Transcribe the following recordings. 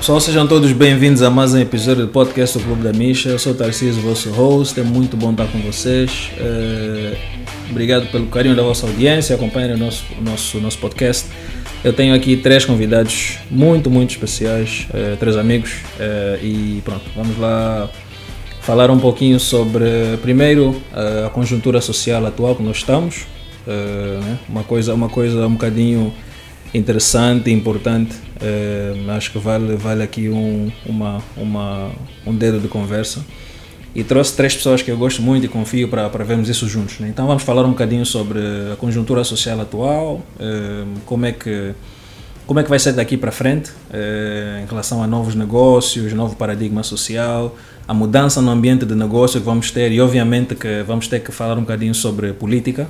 Pessoal, sejam todos bem-vindos a mais um episódio do podcast do Clube da Misha. Eu sou o Tarcísio, vosso host. É muito bom estar com vocês. Uh, obrigado pelo carinho da vossa audiência. Acompanhem o nosso, nosso, nosso podcast. Eu tenho aqui três convidados muito, muito especiais, uh, três amigos. Uh, e pronto, vamos lá falar um pouquinho sobre, primeiro, a conjuntura social atual que nós estamos. Né? Uma, coisa, uma coisa um bocadinho interessante, importante. Uh, acho que vale, vale aqui um, uma, uma, um dedo de conversa. E trouxe três pessoas que eu gosto muito e confio para, para vermos isso juntos. Né? Então vamos falar um bocadinho sobre a conjuntura social atual, uh, como é que como é que vai ser daqui para frente uh, em relação a novos negócios, novo paradigma social, a mudança no ambiente de negócio que vamos ter e obviamente que vamos ter que falar um bocadinho sobre política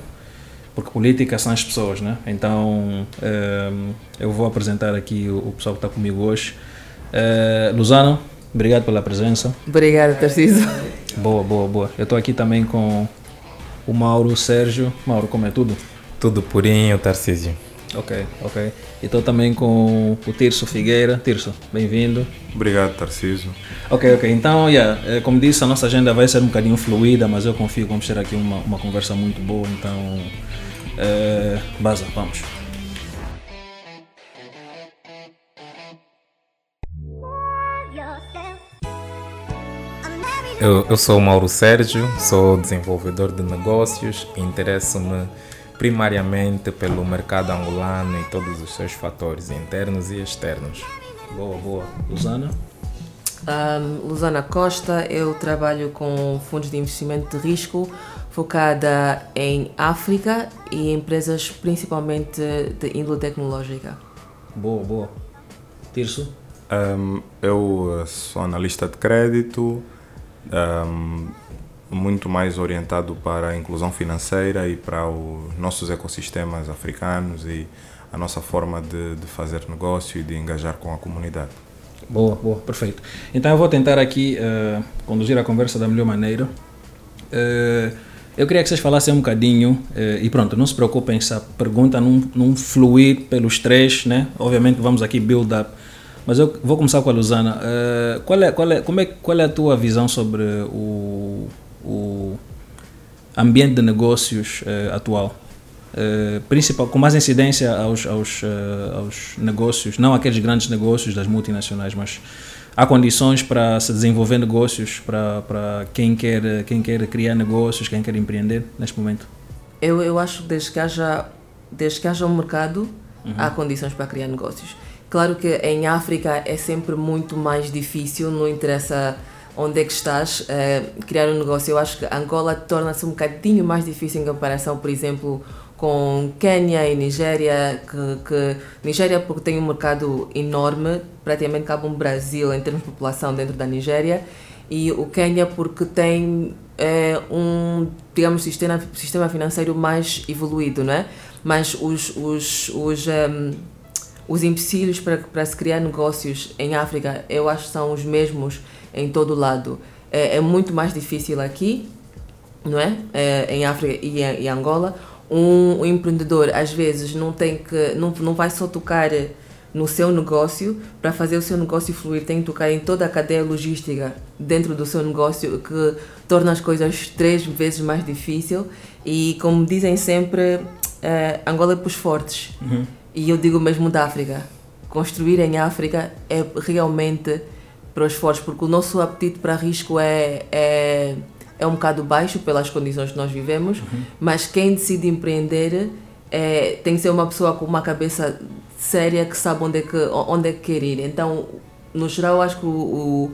porque política são as pessoas, né? Então um, ehm, eu vou apresentar aqui o, o pessoal que está comigo hoje. Uh, Luzano, obrigado pela presença. Obrigada, Tarcísio. Boa, boa, boa. Eu estou aqui também com o Mauro Sérgio. Mauro, como é tudo? Tudo purinho, Tarcísio. Ok, ok. E estou também com o Tirso Figueira. Tirso, bem-vindo. Obrigado, Tarcísio. Ok, ok. Então, yeah, eh, como disse, a nossa agenda vai ser um bocadinho fluida, mas eu confio que vamos ter aqui uma, uma conversa muito boa. Então, Uh, Baza, vamos. Eu, eu sou o Mauro Sérgio, sou desenvolvedor de negócios e interesso-me primariamente pelo mercado angolano e todos os seus fatores internos e externos. Boa, boa. Lusana? Um, Lusana Costa, eu trabalho com fundos de investimento de risco focada em África e empresas principalmente de índole tecnológica. Boa, boa. Tirso? Um, eu sou analista de crédito, um, muito mais orientado para a inclusão financeira e para os nossos ecossistemas africanos e a nossa forma de, de fazer negócio e de engajar com a comunidade. Boa, boa, perfeito. Então eu vou tentar aqui uh, conduzir a conversa da melhor maneira. Uh, eu queria que vocês falassem um bocadinho, uh, e pronto, não se preocupem se a pergunta não, não fluir pelos três, né? Obviamente vamos aqui build up. Mas eu vou começar com a Luzana. qual, é, qual, é, como é, qual é a tua visão sobre o, o ambiente de negócios atual? Uh, principal, com mais incidência aos, aos, uh, aos negócios, não aqueles grandes negócios das multinacionais, mas há condições para se desenvolver negócios para, para quem, quer, quem quer criar negócios, quem quer empreender neste momento? Eu, eu acho que desde que haja, desde que haja um mercado, uhum. há condições para criar negócios. Claro que em África é sempre muito mais difícil, não interessa onde é que estás, uh, criar um negócio. Eu acho que Angola torna-se um bocadinho mais difícil em comparação, por exemplo, com Quênia e Nigéria, que, que Nigéria porque tem um mercado enorme, praticamente cabe um Brasil em termos de população dentro da Nigéria, e o Quênia porque tem é, um, digamos, sistema, sistema financeiro mais evoluído, não é? Mas os, os, os, um, os empecilhos para, para se criar negócios em África, eu acho que são os mesmos em todo lado. É, é muito mais difícil aqui, não é? é em África e em, Angola, um, um, empreendedor às vezes não tem que não, não vai só tocar no seu negócio para fazer o seu negócio fluir tem que tocar em toda a cadeia logística dentro do seu negócio que torna as coisas três vezes mais difícil e como dizem sempre uh, Angola é para os fortes uhum. e eu digo mesmo da África construir em África é realmente para os fortes porque o nosso apetite para risco é, é é um bocado baixo pelas condições que nós vivemos, uhum. mas quem decide empreender é, tem que ser uma pessoa com uma cabeça séria que sabe onde é que, onde é que quer ir. Então, no geral, acho que o, o,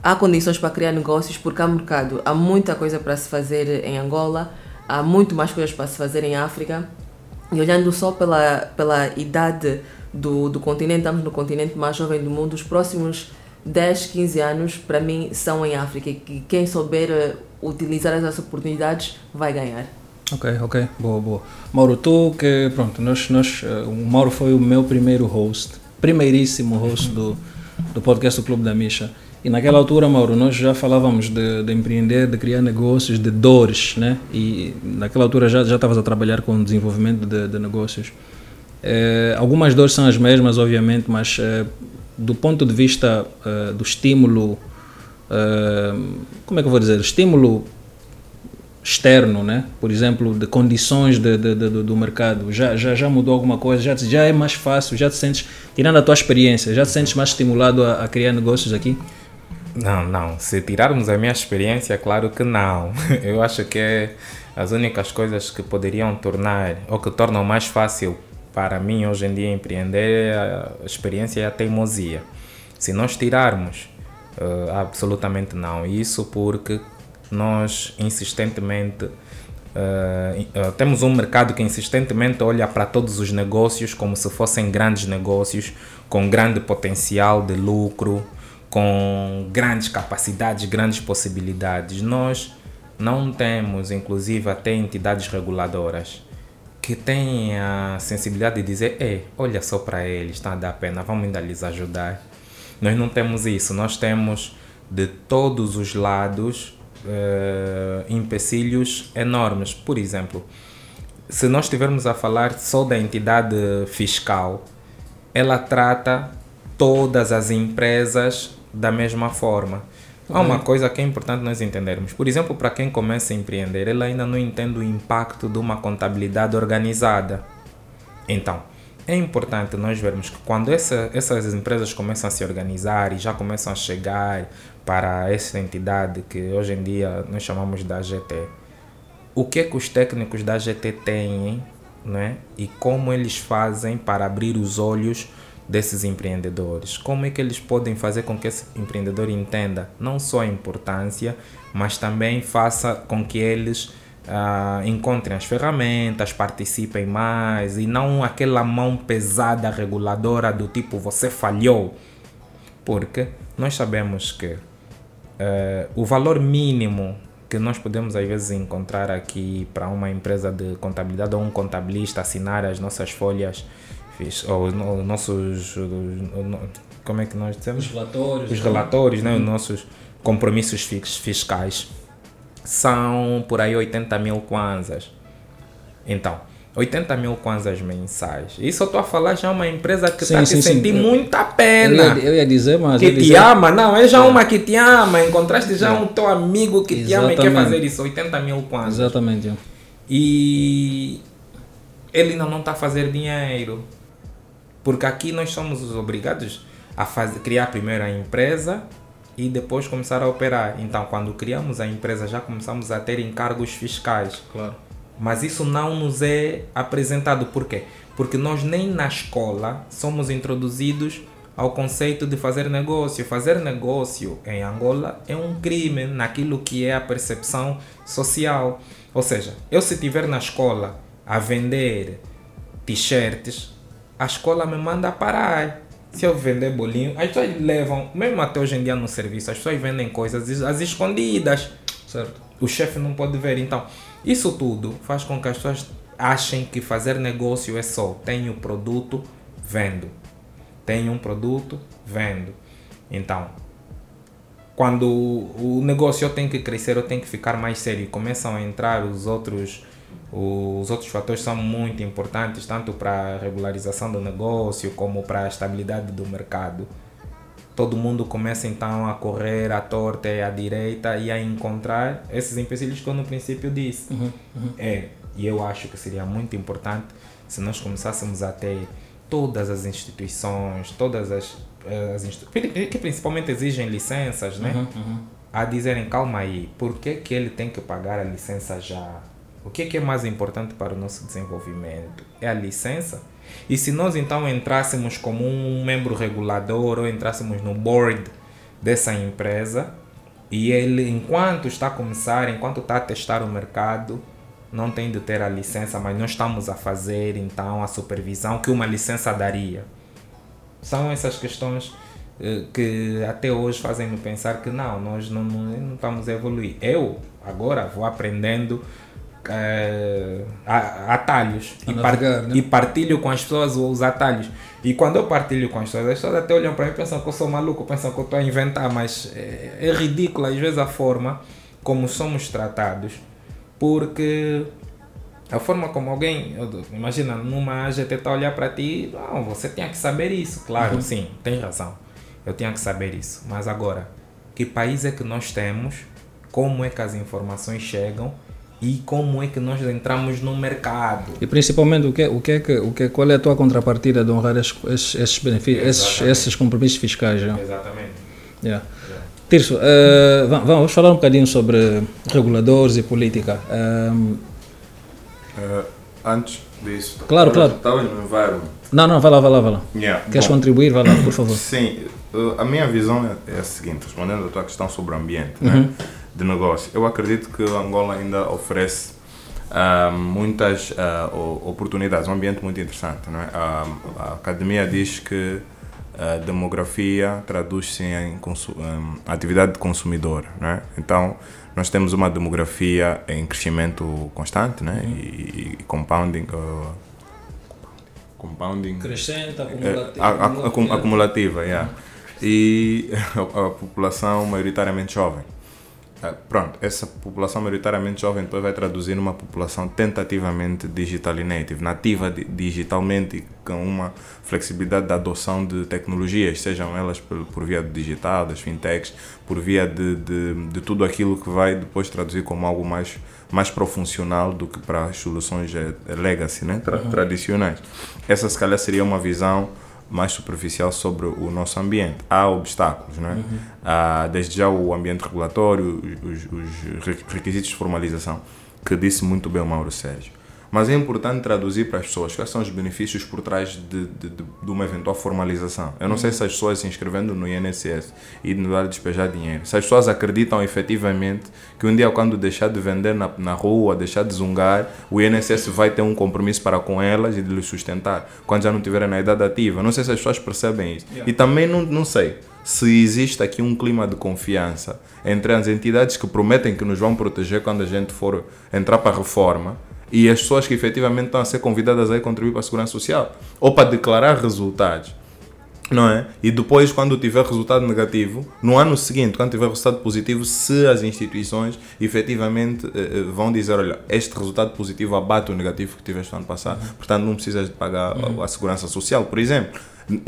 há condições para criar negócios porque há mercado. Há muita coisa para se fazer em Angola, há muito mais coisas para se fazer em África. E olhando só pela, pela idade do, do continente, estamos no continente mais jovem do mundo, os próximos 10, 15 anos, para mim, são em África. E quem souber utilizar essas oportunidades, vai ganhar. Ok, ok, boa, boa. Mauro, tu que, pronto, nós, nós, uh, o Mauro foi o meu primeiro host, primeiríssimo host do, do podcast do Clube da Misha. E naquela altura, Mauro, nós já falávamos de, de empreender, de criar negócios, de dores, né? E naquela altura já estavas a trabalhar com desenvolvimento de, de negócios. Uh, algumas dores são as mesmas, obviamente, mas uh, do ponto de vista uh, do estímulo, uh, como é que eu vou dizer, estímulo externo, né? por exemplo, de condições de, de, de, do mercado, já, já, já mudou alguma coisa? Já, já é mais fácil? Já te sentes, tirando a tua experiência, já te sentes mais estimulado a, a criar negócios aqui? Não, não. Se tirarmos a minha experiência, claro que não. Eu acho que é as únicas coisas que poderiam tornar ou que tornam mais fácil para mim hoje em dia empreender é a experiência e a teimosia. Se nós tirarmos, uh, absolutamente não. Isso porque nós insistentemente uh, uh, temos um mercado que insistentemente olha para todos os negócios como se fossem grandes negócios com grande potencial de lucro, com grandes capacidades, grandes possibilidades. Nós não temos, inclusive, até entidades reguladoras que têm a sensibilidade de dizer: Ei, olha só para eles, está a dar pena, vamos ainda lhes ajudar. Nós não temos isso, nós temos de todos os lados uh, empecilhos enormes. Por exemplo, se nós estivermos a falar só da entidade fiscal, ela trata todas as empresas da mesma forma. Há uma coisa que é importante nós entendermos. Por exemplo, para quem começa a empreender, ele ainda não entende o impacto de uma contabilidade organizada. Então, é importante nós vermos que quando essa, essas empresas começam a se organizar e já começam a chegar para essa entidade que hoje em dia nós chamamos da AGT, o que, é que os técnicos da AGT têm né? e como eles fazem para abrir os olhos desses empreendedores? Como é que eles podem fazer com que esse empreendedor entenda não só a importância, mas também faça com que eles uh, encontrem as ferramentas, participem mais e não aquela mão pesada reguladora do tipo você falhou? Porque nós sabemos que uh, o valor mínimo que nós podemos às vezes encontrar aqui para uma empresa de contabilidade ou um contabilista assinar as nossas folhas ou os nossos. Como é que nós dizemos? Os relatórios. Os né? relatórios, né? Os nossos compromissos fiscais são por aí 80 mil kwanzas. Então, 80 mil kwanzas mensais. Isso eu estou a falar já uma empresa que está te sentir muita pena. Eu ia, eu ia, dizer, mas. Que te dizer... ama, não, é já é. uma que te ama. Encontraste já é. um teu amigo que Exatamente. te ama e quer fazer isso. 80 mil kwanzas. Exatamente. E ele ainda não está a fazer dinheiro. Porque aqui nós somos obrigados a fazer, criar primeiro a empresa e depois começar a operar. Então, quando criamos a empresa, já começamos a ter encargos fiscais. Claro. Mas isso não nos é apresentado. Por quê? Porque nós nem na escola somos introduzidos ao conceito de fazer negócio. Fazer negócio em Angola é um crime naquilo que é a percepção social. Ou seja, eu se estiver na escola a vender t-shirts, a escola me manda parar. Se eu vender bolinho, as pessoas levam, mesmo até hoje em dia no serviço, as pessoas vendem coisas às escondidas. Certo. O chefe não pode ver. Então, isso tudo faz com que as pessoas achem que fazer negócio é só tenho produto, vendo. Tenho um produto, vendo. Então, quando o negócio tem que crescer, eu tenho que ficar mais sério. Começam a entrar os outros os outros fatores são muito importantes, tanto para a regularização do negócio como para a estabilidade do mercado. Todo mundo começa então a correr à torta e à direita e a encontrar esses empecilhos que eu no princípio disse. Uhum, uhum. É, e eu acho que seria muito importante se nós começássemos a ter todas as instituições, todas as, eh, as que principalmente exigem licenças, né? Uhum, uhum, a dizerem calma aí, por que, que ele tem que pagar a licença já? O que é, que é mais importante para o nosso desenvolvimento? É a licença? E se nós então entrássemos como um membro regulador ou entrássemos no board dessa empresa e ele, enquanto está a começar, enquanto está a testar o mercado, não tem de ter a licença, mas nós estamos a fazer então a supervisão que uma licença daria. São essas questões eh, que até hoje fazem-me pensar que não, nós não, não, não estamos a evoluir. Eu agora vou aprendendo é, atalhos e, par né? e, partilho com as pessoas os atalhos. E quando eu partilho com as pessoas, as pessoas até olham para mim e pensam que eu sou maluco, pensam que eu estou a inventar, mas é, é ridículo às vezes a forma como somos tratados, porque a forma como alguém, imagina, numa AGT está a olhar para ti, não, você tinha que saber isso, claro, uhum. sim, tem razão. eu tinha que saber isso. Mas agora, que país é que nós temos? Como é que as informações chegam? E como é que nós entramos no mercado? E principalmente o que, o que é que, o que, qual é a tua contrapartida de honrar esses, esses benefícios, esses, esses compromissos fiscais? Já? Exatamente. Yeah. Tirso, uh, vamos falar um bocadinho sobre reguladores e política. Um, uh, antes disso, claro, claro. Estavas no environment. Não, não, vai lá, vai lá, vai lá. Yeah, Queres bom, contribuir? Vai lá, por favor. Sim, uh, a minha visão é, é a seguinte, respondendo à tua questão sobre o ambiente Uhum. né, de negócio. Eu acredito que Angola ainda oferece ah, muitas ah, o- oportunidades, um ambiente muito interessante. Não é? a, a academia diz que a demografia traduz-se em em atividade de consumidor. É? Então, nós temos uma demografia em crescimento constante né? e, e compounding. ah, compounding Crescente, é, a- a- acum- acumulativa, yeah. e a, a população maioritariamente jovem. Ah, Pronto, essa população maioritariamente jovem depois vai traduzir numa população tentativamente digital e native, nativa di- digitalmente com uma flexibilidade da adoção de tecnologias, sejam elas por, por via do digital, das fintechs, por via de, de, de tudo aquilo que vai depois traduzir como algo mais, mais profuncional do que para as soluções eh, legacy, né? Tra- tradicionais. Essa se calhar seria uma visão mais superficial sobre o nosso ambiente. Há obstáculos, né? Há, desde já o ambiente regulatório, os, os re- requisitos de formalização, que disse muito bem o Mauro Sérgio. Mas é importante traduzir para as pessoas quais são os benefícios por trás de, de, de, de uma eventual formalização. Eu não sei se as pessoas se inscrevendo no INSS e de despejar dinheiro, se as pessoas acreditam efetivamente que um dia, quando deixar de vender na, na rua, deixar de zungar, o INSS vai ter um compromisso para com elas e de lhes sustentar quando já não estiverem na idade ativa. Não sei se as pessoas percebem isso. E também não, não sei se existe aqui um clima de confiança entre as entidades que prometem que nos vão proteger quando a gente for entrar para a reforma e as pessoas que efetivamente estão a ser convidadas a ir contribuir para a segurança social ou para declarar resultados. Não é? E depois, quando tiver resultado negativo, no ano seguinte, quando tiver resultado positivo, se as instituições efetivamente eh, eh, vão dizer: olha, este resultado positivo abate o negativo que tiveste no ano passado, portanto não precisas de pagar a- a segurança social, por exemplo,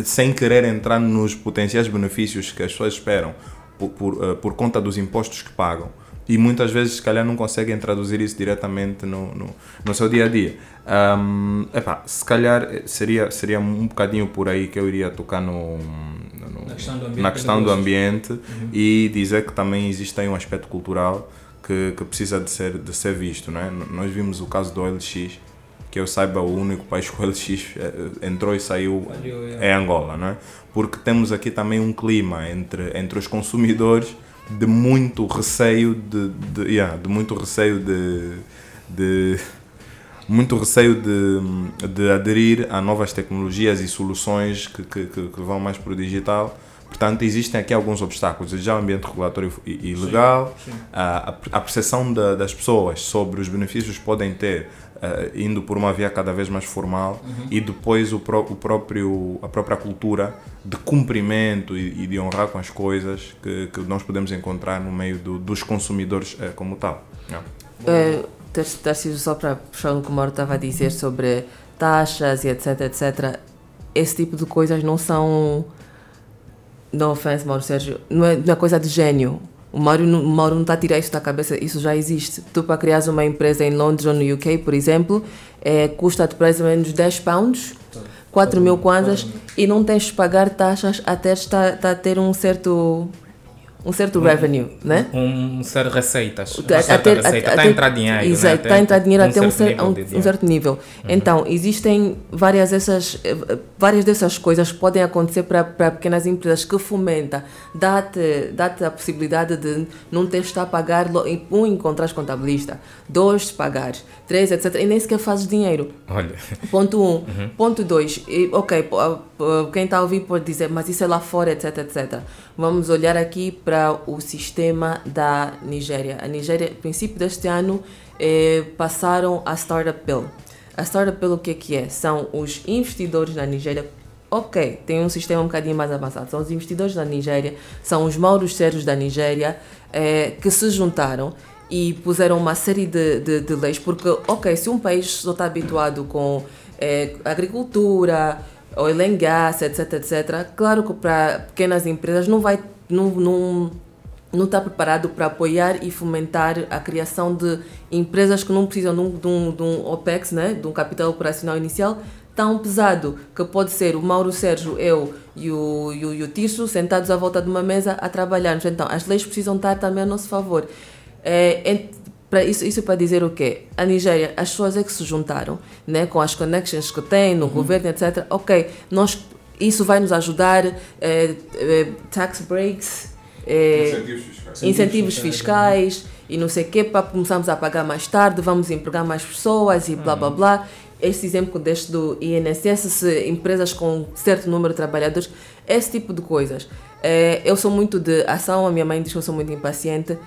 sem querer entrar nos potenciais benefícios que as pessoas esperam por, por, eh, por conta dos impostos que pagam e muitas vezes se calhar não conseguem traduzir isso diretamente no, no, no seu dia a dia. Ahm, epá, se calhar eh, seria, seria um bocadinho por aí que eu iria tocar no, no- Na questão do ambiente na questão do ambiente e dizer que também existe aí um aspecto cultural que, que precisa de ser, de ser visto. Não é? N- Nós vimos o caso do OLX, que eu saiba o único país que o OLX eh, entrou e saiu Falhou, é. é Angola, não é? Porque temos aqui também um clima entre, entre os consumidores de muito receio de, de, yeah, de muito receio de, de muito receio de, de aderir a novas tecnologias e soluções que, que, que, vão mais para o digital. Portanto, existem aqui alguns obstáculos. Já o ambiente regulatório e, legal, a, a- a percepção da- das pessoas sobre os benefícios que podem ter eh, indo por uma via cada vez mais formal e depois o, pró- o próprio, a própria cultura de cumprimento e, e de honrar com as coisas que, que nós podemos encontrar no meio do- dos consumidores eh, como tal. Yeah. Tarcísio, só para puxar o que o Mauro estava a dizer sobre taxas e etc, etc. Esse tipo de coisas não são. No offense, Mauro Sérgio, não é, não é coisa de gênio. O Mauro, não- o Mauro não está a tirar isso da cabeça, isso já existe. Tu, para criar uma empresa em Londres ou no UK, por exemplo, é, custa-te mais ou menos 10 pounds, 4 mil kwanzas, e não tens de pagar taxas até estar, estar a ter um certo, um certo revenue, né? Um ser receitas. Uma até- receita. Está a entrar dinheiro. Exato, né? está a entrar dinheiro até um, cer- nível um- um certo nível. Então, existem várias dessas, várias dessas coisas que podem acontecer para, para pequenas empresas que fomenta, dá-te dá a possibilidade de não ter estar a pagar, um, encontrar contabilista, dois, pagar, três, etc. E nem sequer fazes dinheiro. Olha, Ponto 1. Um. Ponto 2. Ok, po- ah, ah, quem está a ouvir pode dizer, mas isso é lá fora, etc, etc. Vamos olhar aqui para o sistema da Nigéria. A Nigéria, no princípio deste ano, eh, passaram a Startup Bill. A Startup Bill o que é que é? São os investidores na Nigéria Ok, tem um sistema um bocadinho mais avançado. São os investidores da Nigéria, são os mauros sérios da Nigéria eh, que se juntaram e puseram uma série de, de, de leis, porque, ok, se um país só está habituado com eh, agricultura, oil and gas, etc, etc. Claro que para pequenas empresas não vai, não, não, não está preparado para apoiar e fomentar a criação de empresas que não precisam de um, de um, de um OPEX, né, de um capital operacional inicial, tão pesado que pode ser o Mauro Sérgio, eu e o, e o, e o sentados à volta de uma mesa a trabalharmos. Então, as leis precisam estar também a nosso favor. É, para isso, isso para dizer o quê? A Nigéria, as pessoas é que se juntaram, né, com as connections que têm no uhum. governo, etc. Ok, nós, isso vai nos ajudar, é, é, tax breaks, é, incentivos fiscais, incentivos fiscais e não sei o quê, para começarmos a pagar mais tarde, vamos empregar mais pessoas e blá blá uhum. blá. Este exemplo deste do INSS, se empresas com certo número de trabalhadores, esse tipo de coisas. É, eu sou muito de ação, a minha mãe diz que eu sou muito impaciente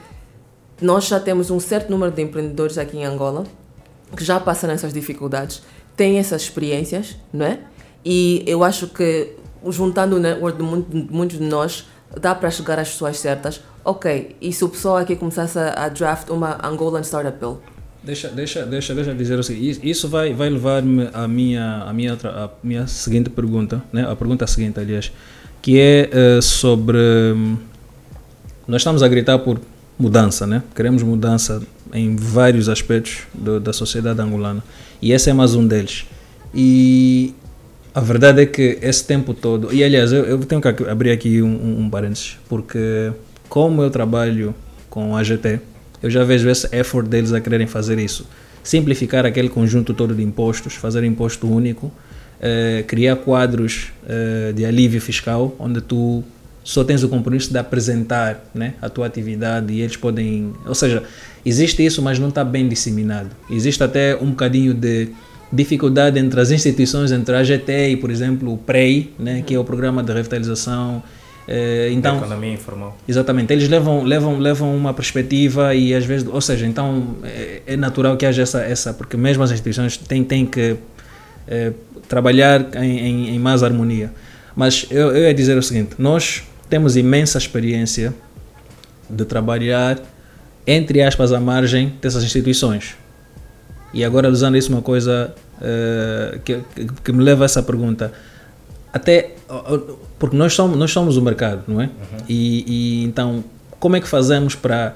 nós já temos um certo número de empreendedores aqui em Angola que já passaram essas dificuldades, têm essas experiências, não é? E eu acho que juntando o network de muitos de nós, dá para chegar às pessoas certas. Ok, e se o pessoal aqui começasse a, draft uma Angolan Startup Bill? Deixa, deixa, deixa, deixa dizer o seguinte, isso vai, vai levar-me à minha, à minha, à minha seguinte pergunta, né? a pergunta seguinte, aliás, que é uh, sobre... Um, nós estamos a gritar por mudança, né? Queremos mudança em vários aspectos do, da sociedade angolana e esse é mais um deles. E a verdade é que esse tempo todo, e aliás, eu, eu tenho que abrir aqui um, um, parênteses, porque como eu trabalho com a AGT, eu já vejo esse effort deles a quererem fazer isso. Simplificar aquele conjunto todo de impostos, fazer imposto único, eh, criar quadros eh, de alívio fiscal, onde tu só tens o compromisso de apresentar né, a tua atividade e eles podem. Ou seja, existe isso, mas não está bem disseminado. Existe até um bocadinho de dificuldade entre as instituições, entre a AGT e, por exemplo, o PREI, né, que é o Programa de Revitalização. Eh, então, da economia informal. Exatamente, eles levam, levam, levam uma perspectiva e às vezes, ou seja, então é, é natural que haja essa, essa, porque mesmo as instituições têm, têm que é, trabalhar em, em, em mais harmonia. Mas eu, eu ia dizer o seguinte: nós temos imensa experiência de trabalhar, entre aspas, à margem dessas instituições. E agora, usando isso, uma coisa uh, que, que, me leva a essa pergunta. Até, porque nós somos, nós somos o mercado, não é? Uhum. E, e então, como é que fazemos para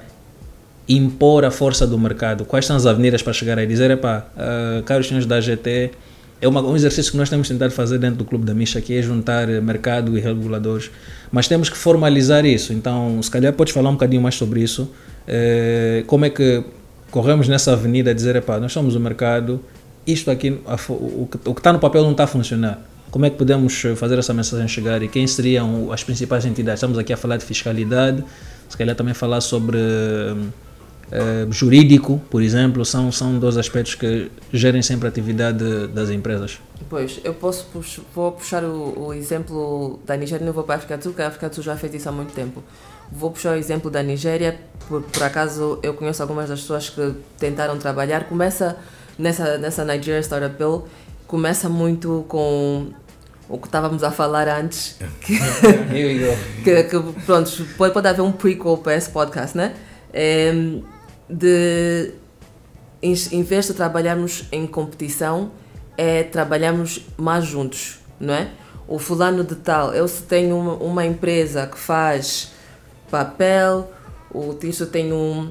impor a força do mercado? Quais são as avenidas para chegar aí? Dizer, epá, uh, caros senhores da GT, é uma, um exercício que nós temos tentado fazer dentro do Clube da Misha, que é juntar mercado e reguladores, mas temos que formalizar isso. Então, se calhar podes falar um bocadinho mais sobre isso. É, como é que corremos nessa avenida a dizer, epá, nós somos o mercado, isto aqui, o, que está no papel não está a funcionar. Como é que podemos fazer essa mensagem chegar e quem seriam as principais entidades? Estamos aqui a falar de fiscalidade, se calhar também falar sobre uh, jurídico, por exemplo, são, são dois aspectos que gerem sempre a atividade das empresas. Pois, eu posso pux vou puxar o, o, exemplo da Nigéria, não vou para a África do Sul, porque a África do Sul já fez isso há muito tempo. Vou puxar o exemplo da Nigéria, por, por acaso eu conheço algumas das pessoas que tentaram trabalhar. Começa nessa, nessa Nigeria Startup Bill, começa muito com o que estávamos a falar antes. Que, que, que, pronto, pode, pode haver um prequel para esse podcast, né? É, de em vez de trabalharmos em competição, é trabalharmos mais juntos, não é? O fulano de tal, eu se tenho uma, uma empresa que faz papel, o Tiso tem um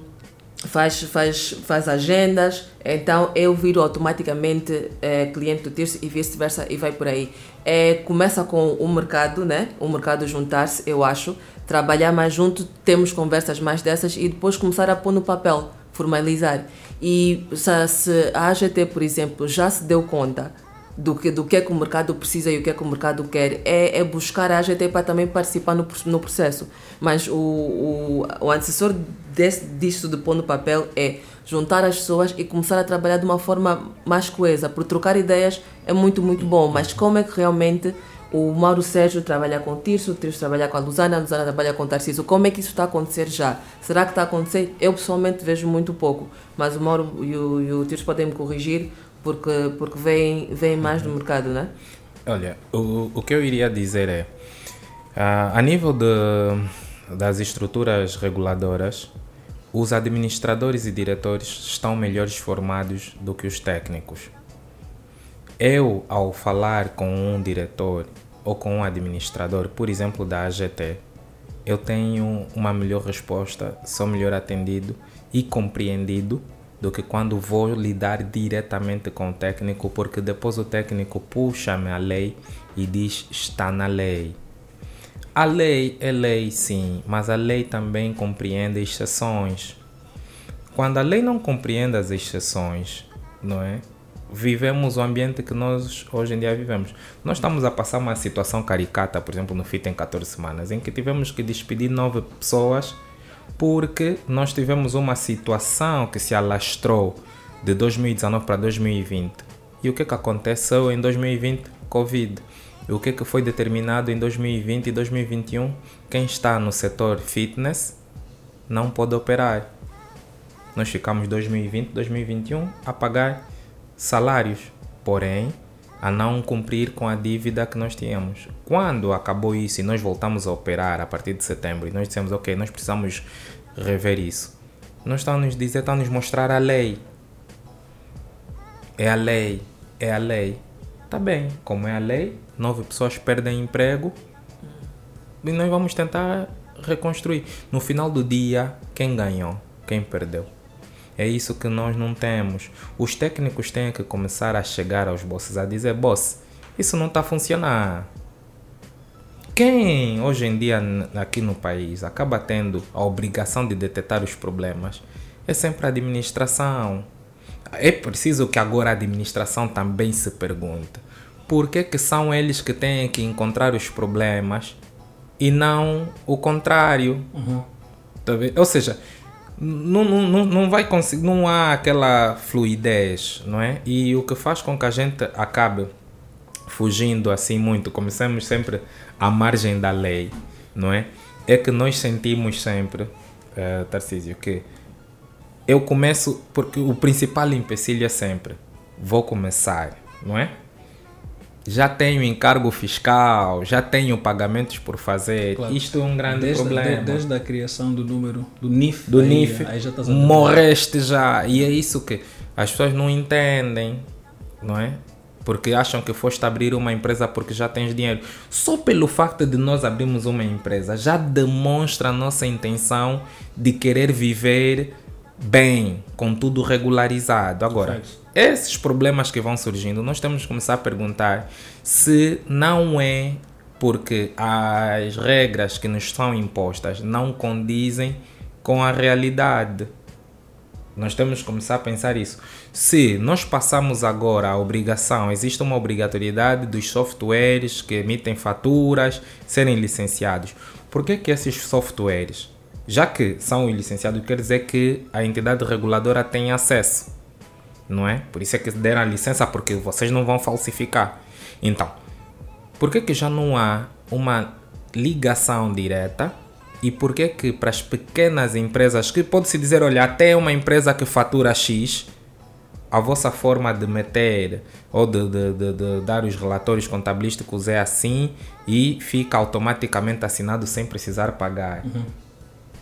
faz, faz, faz agendas, então eu viro automaticamente é, cliente do Tirso e vice-versa e vai por aí. É, começa com o mercado, né? O mercado juntar-se, eu acho, trabalhar mais junto, temos conversas mais dessas e depois começar a pôr no papel, formalizar. E se, a AGT, por exemplo, já se deu conta do que, do que é que o mercado precisa e o que é que o mercado quer, é, é buscar a AGT para também participar no, no processo. Mas o, o, o antecessor desse, disso de pôr no papel é juntar as pessoas e começar a trabalhar de uma forma mais coesa, porque trocar ideias é muito, muito bom, mas como é que realmente o Mauro Sérgio trabalha com o Tirso, o Tirso trabalha com a Luzana, a Luzana trabalha com o Tarcísio. Como é que isso está a acontecer já? Será que está a acontecer? Eu pessoalmente vejo muito pouco, mas o Mauro e o, e o Tirso podem me corrigir porque, porque vem, vem mais do mercado, né? Olha, o, o que eu iria dizer é, a, a nível de, das estruturas reguladoras, os administradores e diretores estão melhores formados do que os técnicos. Eu, ao falar com um diretor ou com um administrador, por exemplo, da AGT, eu tenho uma melhor resposta, sou melhor atendido e compreendido do que quando vou lidar diretamente com o técnico, porque depois o técnico puxa-me a lei e diz está na lei. A lei é lei, sim, mas a lei também compreende exceções. Quando a lei não compreende as exceções, não é? Vivemos o ambiente que nós hoje em dia vivemos. Nós estamos a passar uma situação caricata, por exemplo, no FIT em 14 semanas, em que tivemos que despedir nove pessoas porque nós tivemos uma situação que se alastrou de 2019 para 2020. E o que, que aconteceu em 2020? Covid. E o que, que foi determinado em 2020 e 2021? Quem está no setor fitness não pode operar. Nós ficamos 2020, 2021 a pagar salários, porém a não cumprir com a dívida que nós tínhamos. Quando acabou isso e nós voltamos a operar a partir de setembro e nós dissemos, ok, nós precisamos rever isso. Nós estão nos dizer, estão nos mostrar a lei. É a lei, é a lei. Tá bem, como é a lei, nove pessoas perdem emprego e nós vamos tentar reconstruir. No final do dia, quem ganhou? Quem perdeu? É isso que nós não temos. Os técnicos têm que começar a chegar aos bosses a dizer: boss, isso não está a funcionar. Quem hoje em dia aqui no país acaba tendo a obrigação de detectar os problemas é sempre a administração. É preciso que agora a administração também se pergunte por que, que são eles que têm que encontrar os problemas e não o contrário. Uhum. Tá Ou seja, não, não, não vai conseguir, não há aquela fluidez, não é? E o que faz com que a gente acabe fugindo assim muito, começamos sempre à margem da lei, não é? É que nós sentimos sempre, uh, Tarcísio, que eu começo, porque o principal empecilho é sempre, vou começar, não é? Já tenho encargo fiscal, já tenho pagamentos por fazer. Claro. Isto é um grande desde, problema. De, desde a criação do número do NIF, do aí, NIF, aí já morreste já. E é isso que as pessoas não entendem, não é? Porque acham que foste abrir uma empresa porque já tens dinheiro. Só pelo facto de nós abrirmos uma empresa já demonstra a nossa intenção de querer viver bem, com tudo regularizado. Agora, esses problemas que vão surgindo, nós temos que começar a perguntar se não é porque as regras que nos são impostas não condizem com a realidade. Nós temos que começar a pensar isso. Se nós passamos agora a obrigação, existe uma obrigatoriedade dos softwares que emitem faturas serem licenciados. Por que, que esses softwares já que são licenciados, quer dizer que a entidade reguladora tem acesso, não é? Por isso é que deram a licença, porque vocês não vão falsificar. Então, por que, que já não há uma ligação direta e por que que para as pequenas empresas, que pode-se dizer, olha, até uma empresa que fatura X, a vossa forma de meter ou de, de, de, de, dar os relatórios contabilísticos é assim e fica automaticamente assinado sem precisar pagar. Uhum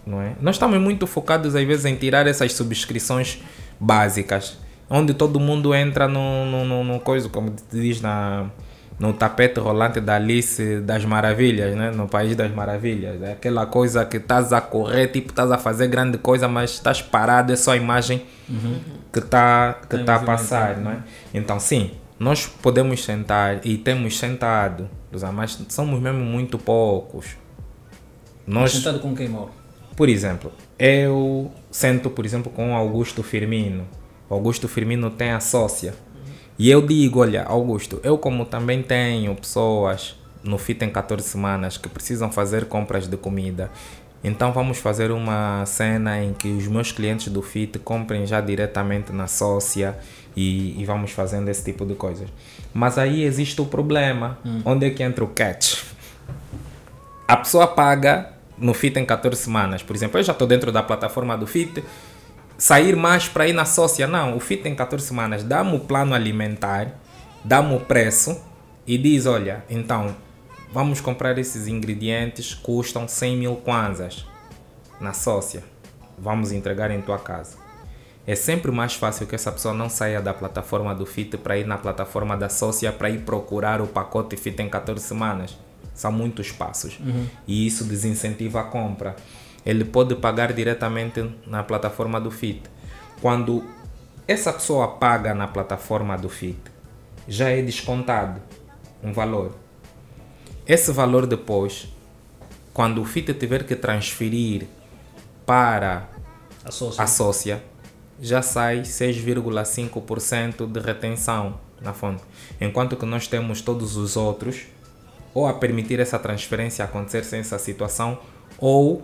não é? Nós estamos muito focados às vezes em tirar essas subscrições básicas, onde todo mundo entra no, no, no, no coisa, como diz na no tapete rolante da Alice das Maravilhas, né? no País das Maravilhas. É aquela coisa que estás a correr, tipo, estás a fazer grande coisa, mas estás parado, é só a imagem uhum. que está que tá a passar. Não é? Então, sim, nós podemos sentar e temos sentado, mas somos mesmo muito poucos. Nós... Sentado com quem mora? Por exemplo, eu sento, por exemplo, com Augusto Firmino. Augusto Firmino tem a sócia. E eu digo, olha, Augusto, eu como também tenho pessoas no FIT em 14 semanas que precisam fazer compras de comida. Então vamos fazer uma cena em que os meus clientes do FIT comprem já diretamente na sócia e, e vamos fazendo esse tipo de coisas. Mas aí existe o problema. Hum. Onde é que entra o catch? A pessoa paga no FIT em 14 semanas. Por exemplo, eu já estou dentro da plataforma do FIT, sair mais para ir na sócia. Não, o FIT em 14 semanas dá-me o plano alimentar, dá-me o preço e diz: olha, então vamos comprar esses ingredientes, custam 100 mil kwanzas na sócia. Vamos entregar em tua casa. é sempre mais fácil que essa pessoa não saia da plataforma do FIT para ir na plataforma da Sócia para ir procurar o pacote FIT em 14 semanas. São muitos passos. Uhum. E isso desincentiva a compra. Ele pode pagar diretamente na plataforma do FIT. Quando essa pessoa paga na plataforma do FIT, já é descontado um valor. Esse valor depois, quando o FIT tiver que transferir para A sócia. a sócia, já sai 6,5% de retenção na fonte. Enquanto que nós temos todos os outros, ou a permitir essa transferência acontecer sem essa situação, ou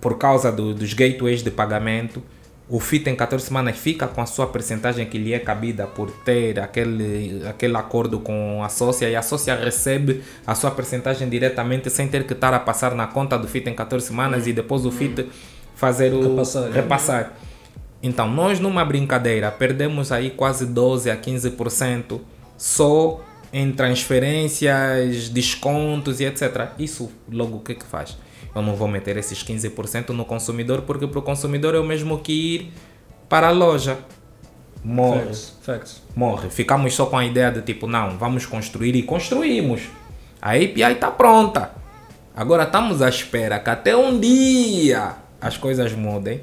por causa do- dos gateways de pagamento, o FIT em 14 semanas fica com a sua percentagem que lhe é cabida por ter aquele, aquele acordo com a sócia e a sócia recebe a sua percentagem diretamente sem ter que estar a passar na conta do FIT em 14 semanas e depois o FIT fazer o Repassar, né? repassar. Então, nós numa brincadeira perdemos aí quase 12 a 15% só em transferências, descontos e etc. Isso logo o que que faz? Eu não vou meter esses 15% no consumidor porque para o consumidor é o mesmo que ir para a loja. Morre Facts. Facts. morre. Ficamos só com a ideia de tipo, não, vamos construir e construímos. A API está pronta. Agora estamos à espera que até um dia as coisas mudem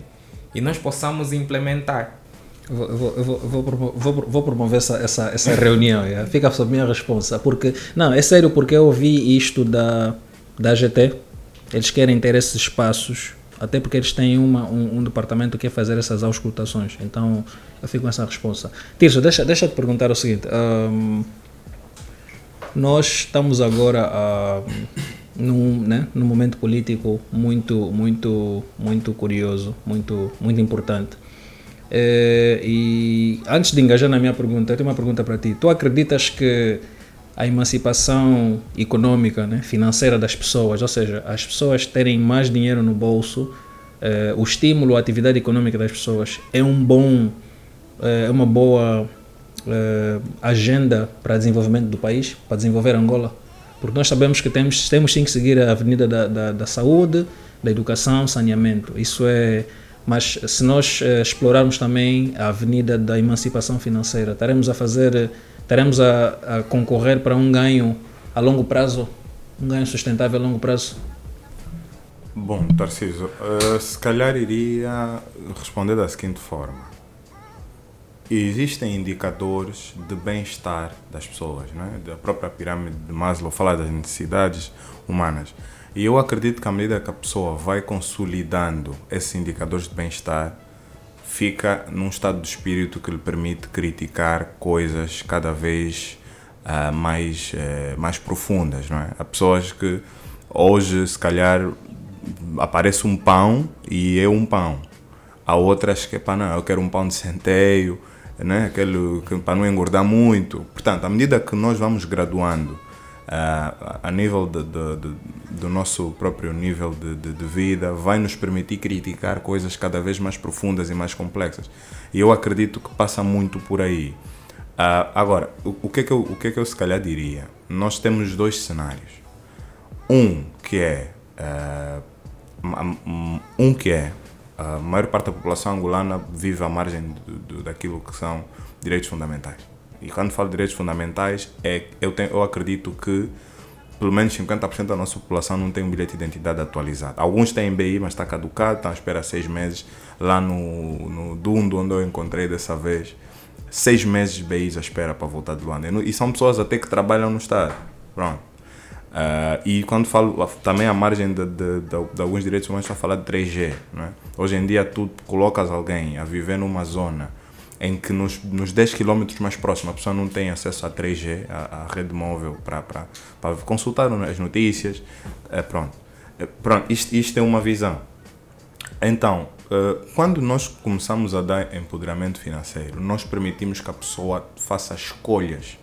e nós possamos implementar. Eu vou, eu vou, eu vou, vou, vou promover essa, essa, essa reunião, yeah. fica sob minha responsa. Porque, não, é sério, porque eu ouvi isto da, da GT, eles querem ter esses espaços, até porque eles têm uma, um, um departamento que quer fazer essas auscultações. Então, eu fico com essa responsa. Tirso, deixa, deixa eu te perguntar o seguinte: ahm, nós estamos agora a, num, né, num momento político muito, muito, muito curioso, muito, muito importante. Eh, e antes de engajar na minha pergunta, eu tenho uma pergunta para ti. Tu acreditas que a emancipação econômica, né, financeira das pessoas, ou seja, as pessoas terem mais dinheiro no bolso, eh, o estímulo à atividade econômica das pessoas é um bom, eh, é uma boa eh, agenda para desenvolvimento do país, para desenvolver Angola? Porque nós sabemos que temos, temos sim que seguir a avenida da, da, da saúde, da educação, saneamento. Isso é. Mas se nós eh, explorarmos também a avenida da emancipação financeira, estaremos a fazer, estaremos a, a concorrer para um ganho a longo prazo, um ganho sustentável a longo prazo. Bom, Tarciso, eh, se calhar iria responder da seguinte forma. Existem indicadores de bem-estar das pessoas, não é? da própria pirâmide de Maslow, fala das necessidades humanas. E eu acredito que à medida que a pessoa vai consolidando esses indicadores de bem-estar, fica num estado de espírito que lhe permite criticar coisas cada vez ah, mais, eh, mais profundas. Não é? Há pessoas que hoje, se calhar, aparece um pão e é um pão. Há outras que, pá, não, eu quero um pão de centeio, né? Aquele que, para não engordar muito. Portanto, à medida que nós vamos graduando ah, a nível de, de- de- do nosso próprio nível de, vida, vai nos permitir criticar coisas cada vez mais profundas e mais complexas. E eu acredito que passa muito por aí. Ah, agora, o, o que é que eu, o que é que eu se calhar diria? Nós temos dois cenários. Um que é ma- um que é a maior parte da população angolana vive à margem do- do- daquilo que são direitos fundamentais. E quando falo de direitos fundamentais, é, eu, tenho, eu acredito que pelo menos 50% da nossa população não tem um bilhete de identidade atualizado. Alguns têm BI, mas está caducado, estão à espera seis meses. Lá no, no Dundo, onde eu encontrei dessa vez, seis meses de BI à espera para voltar de Luanda. E são pessoas até que trabalham no Estado. Pronto. Ah, e quando falo também à margem de, de, de- de alguns direitos humanos, estou a falar de 3G. Não é? Hoje em dia, tu colocas alguém a viver numa zona em que nos, nos 10 km mais próximos a pessoa não tem acesso a 3G, a, a rede móvel, para consultar as notícias. É, pronto. É, pronto, isto, isto é uma visão. Então, eh, quando nós começamos a dar empoderamento financeiro, nós permitimos que a pessoa faça escolhas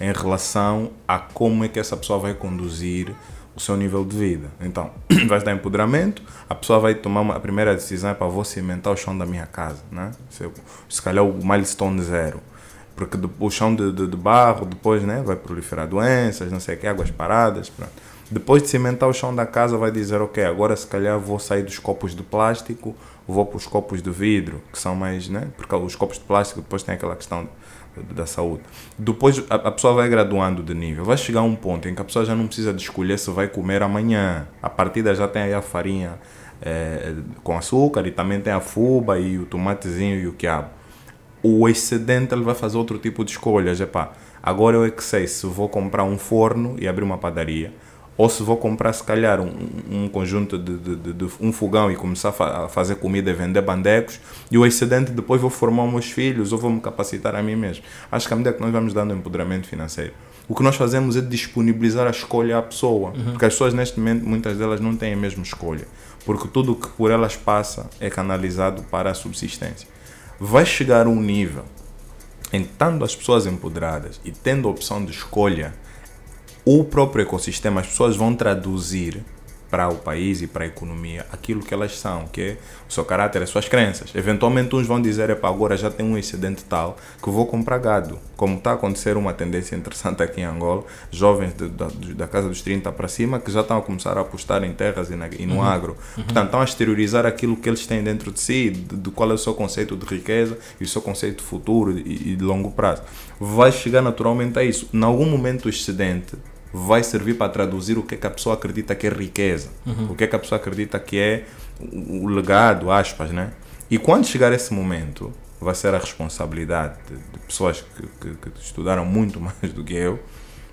em relação a como é que essa pessoa vai conduzir o seu nível de vida. Então, vais dar empoderamento, a pessoa vai tomar uma, a primeira decisão é para vou cimentar o chão da minha casa, né? Se, se calhar o milestone zero. Porque do- o chão de, de, de barro depois né, vai proliferar doenças, não sei o que, águas paradas. Pronto. Depois de cimentar o chão da casa, vai dizer: Ok, agora se calhar vou sair dos copos de plástico, vou para os copos de vidro, que são mais, né? Porque os copos de plástico depois tem aquela questão da saúde. Depois a, a, pessoa vai graduando de nível. Vai chegar a um ponto em que a pessoa já não precisa de escolher se vai comer amanhã. A partida já tem aí a farinha é, com açúcar e também tem a fuba e o tomatezinho e o quiabo. O excedente ele vai fazer outro tipo de escolhas. Epá, agora eu é que sei se vou comprar um forno e abrir uma padaria ou se vou comprar se calhar um, um conjunto de, de, de, de, um fogão e começar a, fa a, fazer comida e vender bandecos e o excedente depois vou formar meus filhos ou vou me capacitar a mim mesmo. Acho que à medida que nós vamos dando empoderamento financeiro, o que nós fazemos é disponibilizar a escolha à pessoa, uhum. porque as pessoas neste momento, muitas delas não têm a mesma escolha, porque tudo o que por elas passa é canalizado para a subsistência. Vai chegar um nível em tanto as pessoas empoderadas e tendo a opção de escolha, o próprio ecossistema, as pessoas vão traduzir para o país e para a economia aquilo que elas são, que é o seu caráter, as suas crenças. Eventualmente uns vão dizer, para agora já tem um excedente tal que vou comprar gado. Como está a acontecer uma tendência interessante aqui em Angola, jovens de, da, da casa dos 30 para cima que já estão a começar a apostar em terras e, na, e no uhum. agro. Uhum. Portanto, estão a exteriorizar aquilo que eles têm dentro de si, de, de qual é o seu conceito de riqueza e o seu conceito de futuro e, e de longo prazo. Vai chegar naturalmente a isso. Em algum momento o excedente vai servir para traduzir o que, é que a pessoa acredita que é riqueza, uhum. o que, é que a pessoa acredita que é o legado, aspas, né? E quando chegar esse momento, vai ser a responsabilidade de, de pessoas que, que, que, estudaram muito mais do que eu,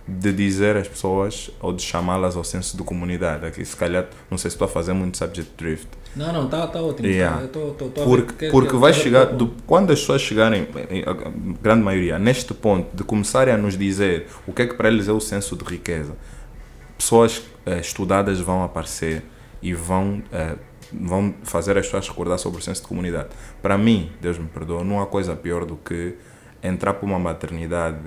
de dizer às pessoas ou de chamá-las ao senso de comunidade. Aqui, se calhar, não sei se estou a fazer muito subject drift. Não, não, está tá ótimo. Yeah. Tô, tô, tô porque porque vai chegar, do, quando as pessoas chegarem, a grande maioria, neste ponto de começarem a nos dizer o que é que para eles é o senso de riqueza, pessoas eh, estudadas vão aparecer e vão. Eh, vão fazer as pessoas recordar sobre o senso de comunidade. Para mim, Deus me perdoa, não há coisa pior do que entrar para uma maternidade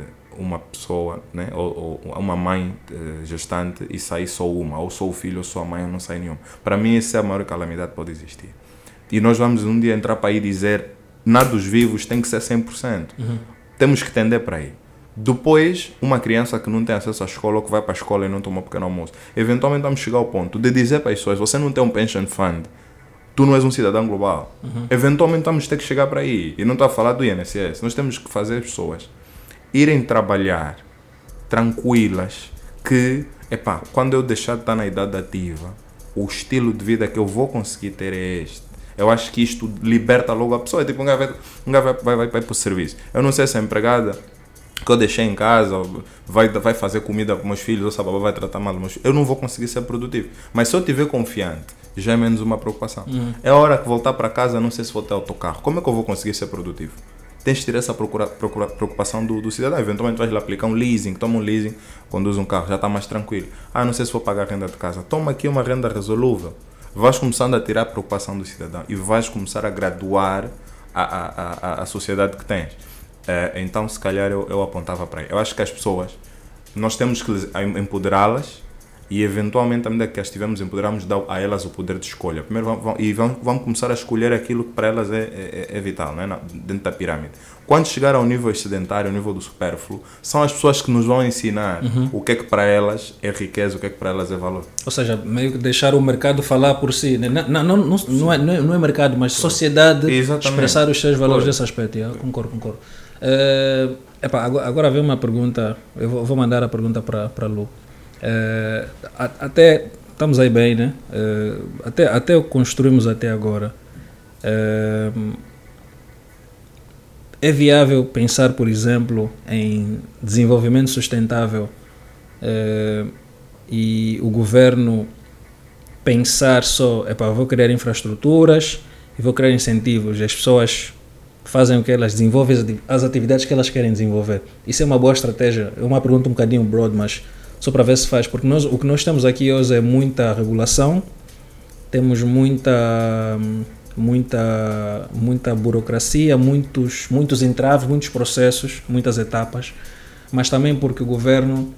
uma pessoa, né? ou, ou uma mãe uh, gestante e sair só uma, ou só o filho, ou só a mãe, ou não sai nenhum. Para mim, essa é a maior calamidade que pode existir. E nós vamos um dia entrar para aí dizer: nada dos vivos tem que ser 100%. Uhum. Temos que tender para aí. Depois, uma criança que não tem acesso à escola ou que vai para a escola e não toma pequeno almoço, eventualmente vamos chegar ao ponto de dizer para as pessoas: você não tem um pension fund, tu não és um cidadão global. Uhum. Eventualmente vamos ter que chegar para aí. E não estou a falar do INSS. Nós temos que fazer as pessoas irem trabalhar tranquilas, que, epá, quando eu deixar de estar na idade ativa, o estilo de vida que eu vou conseguir ter é este. Eu acho que isto liberta logo a pessoa. É tipo, um gajo vai, um vai, vai, vai, vai para o serviço. Eu não sei se a empregada que eu deixei em casa vai, vai fazer comida para meus filhos ou sabe, vai tratar mal meus filhos. Eu não vou conseguir ser produtivo. Mas se eu estiver confiante, já é menos uma preocupação. Uhum. É hora que voltar para casa, não sei se vou ter autocarro. Como é que eu vou conseguir ser produtivo? Tens de ter essa procura, procura, preocupação do, do, cidadão. Eventualmente vais lá aplicar um leasing, toma um leasing, conduz um carro, já está mais tranquilo. Ah, não sei se vou pagar a renda de casa. Toma aqui uma renda resolúvel. Vais começando a tirar a preocupação do cidadão e vais começar a graduar a, a, a, a sociedade que tens. É, então, se calhar, eu, eu apontava para aí. Eu acho que as pessoas, nós temos que empoderá-las e eventualmente, à medida que as estivermos empoderamos, dar a elas o poder de escolha. Primeiro vão, vão, e vão, vão começar a escolher aquilo que para elas é, é, é vital, né? dentro da pirâmide. Quando chegar ao nível excedentário, ao nível do supérfluo, são as pessoas que nos vão ensinar uhum. o que é que para elas é riqueza, o que é que para elas é valor. Ou seja, meio que deixar o mercado falar por si. Né? Não, não, não, não, é, não é mercado, mas sociedade Exatamente. expressar os seus valores nesse aspecto. Yeah? Concordo, concordo. Uh, epá, agora, agora vem uma pergunta, eu vou, mandar a pergunta para, para Lu. Uh, até estamos aí bem, né? Uh, até, até o construímos até agora. Uh, é viável pensar, por exemplo, em desenvolvimento sustentável e o governo pensar só, é para vou criar infraestruturas e vou criar incentivos, as pessoas fazem o que elas desenvolvem as atividades que elas querem desenvolver. Isso é uma boa estratégia. É uma pergunta um bocadinho broad, mas só para ver se faz, porque nós, o que nós temos aqui hoje é muita regulação, temos muita muita muita burocracia, muitos muitos entraves, muitos processos, muitas etapas, mas também porque o governo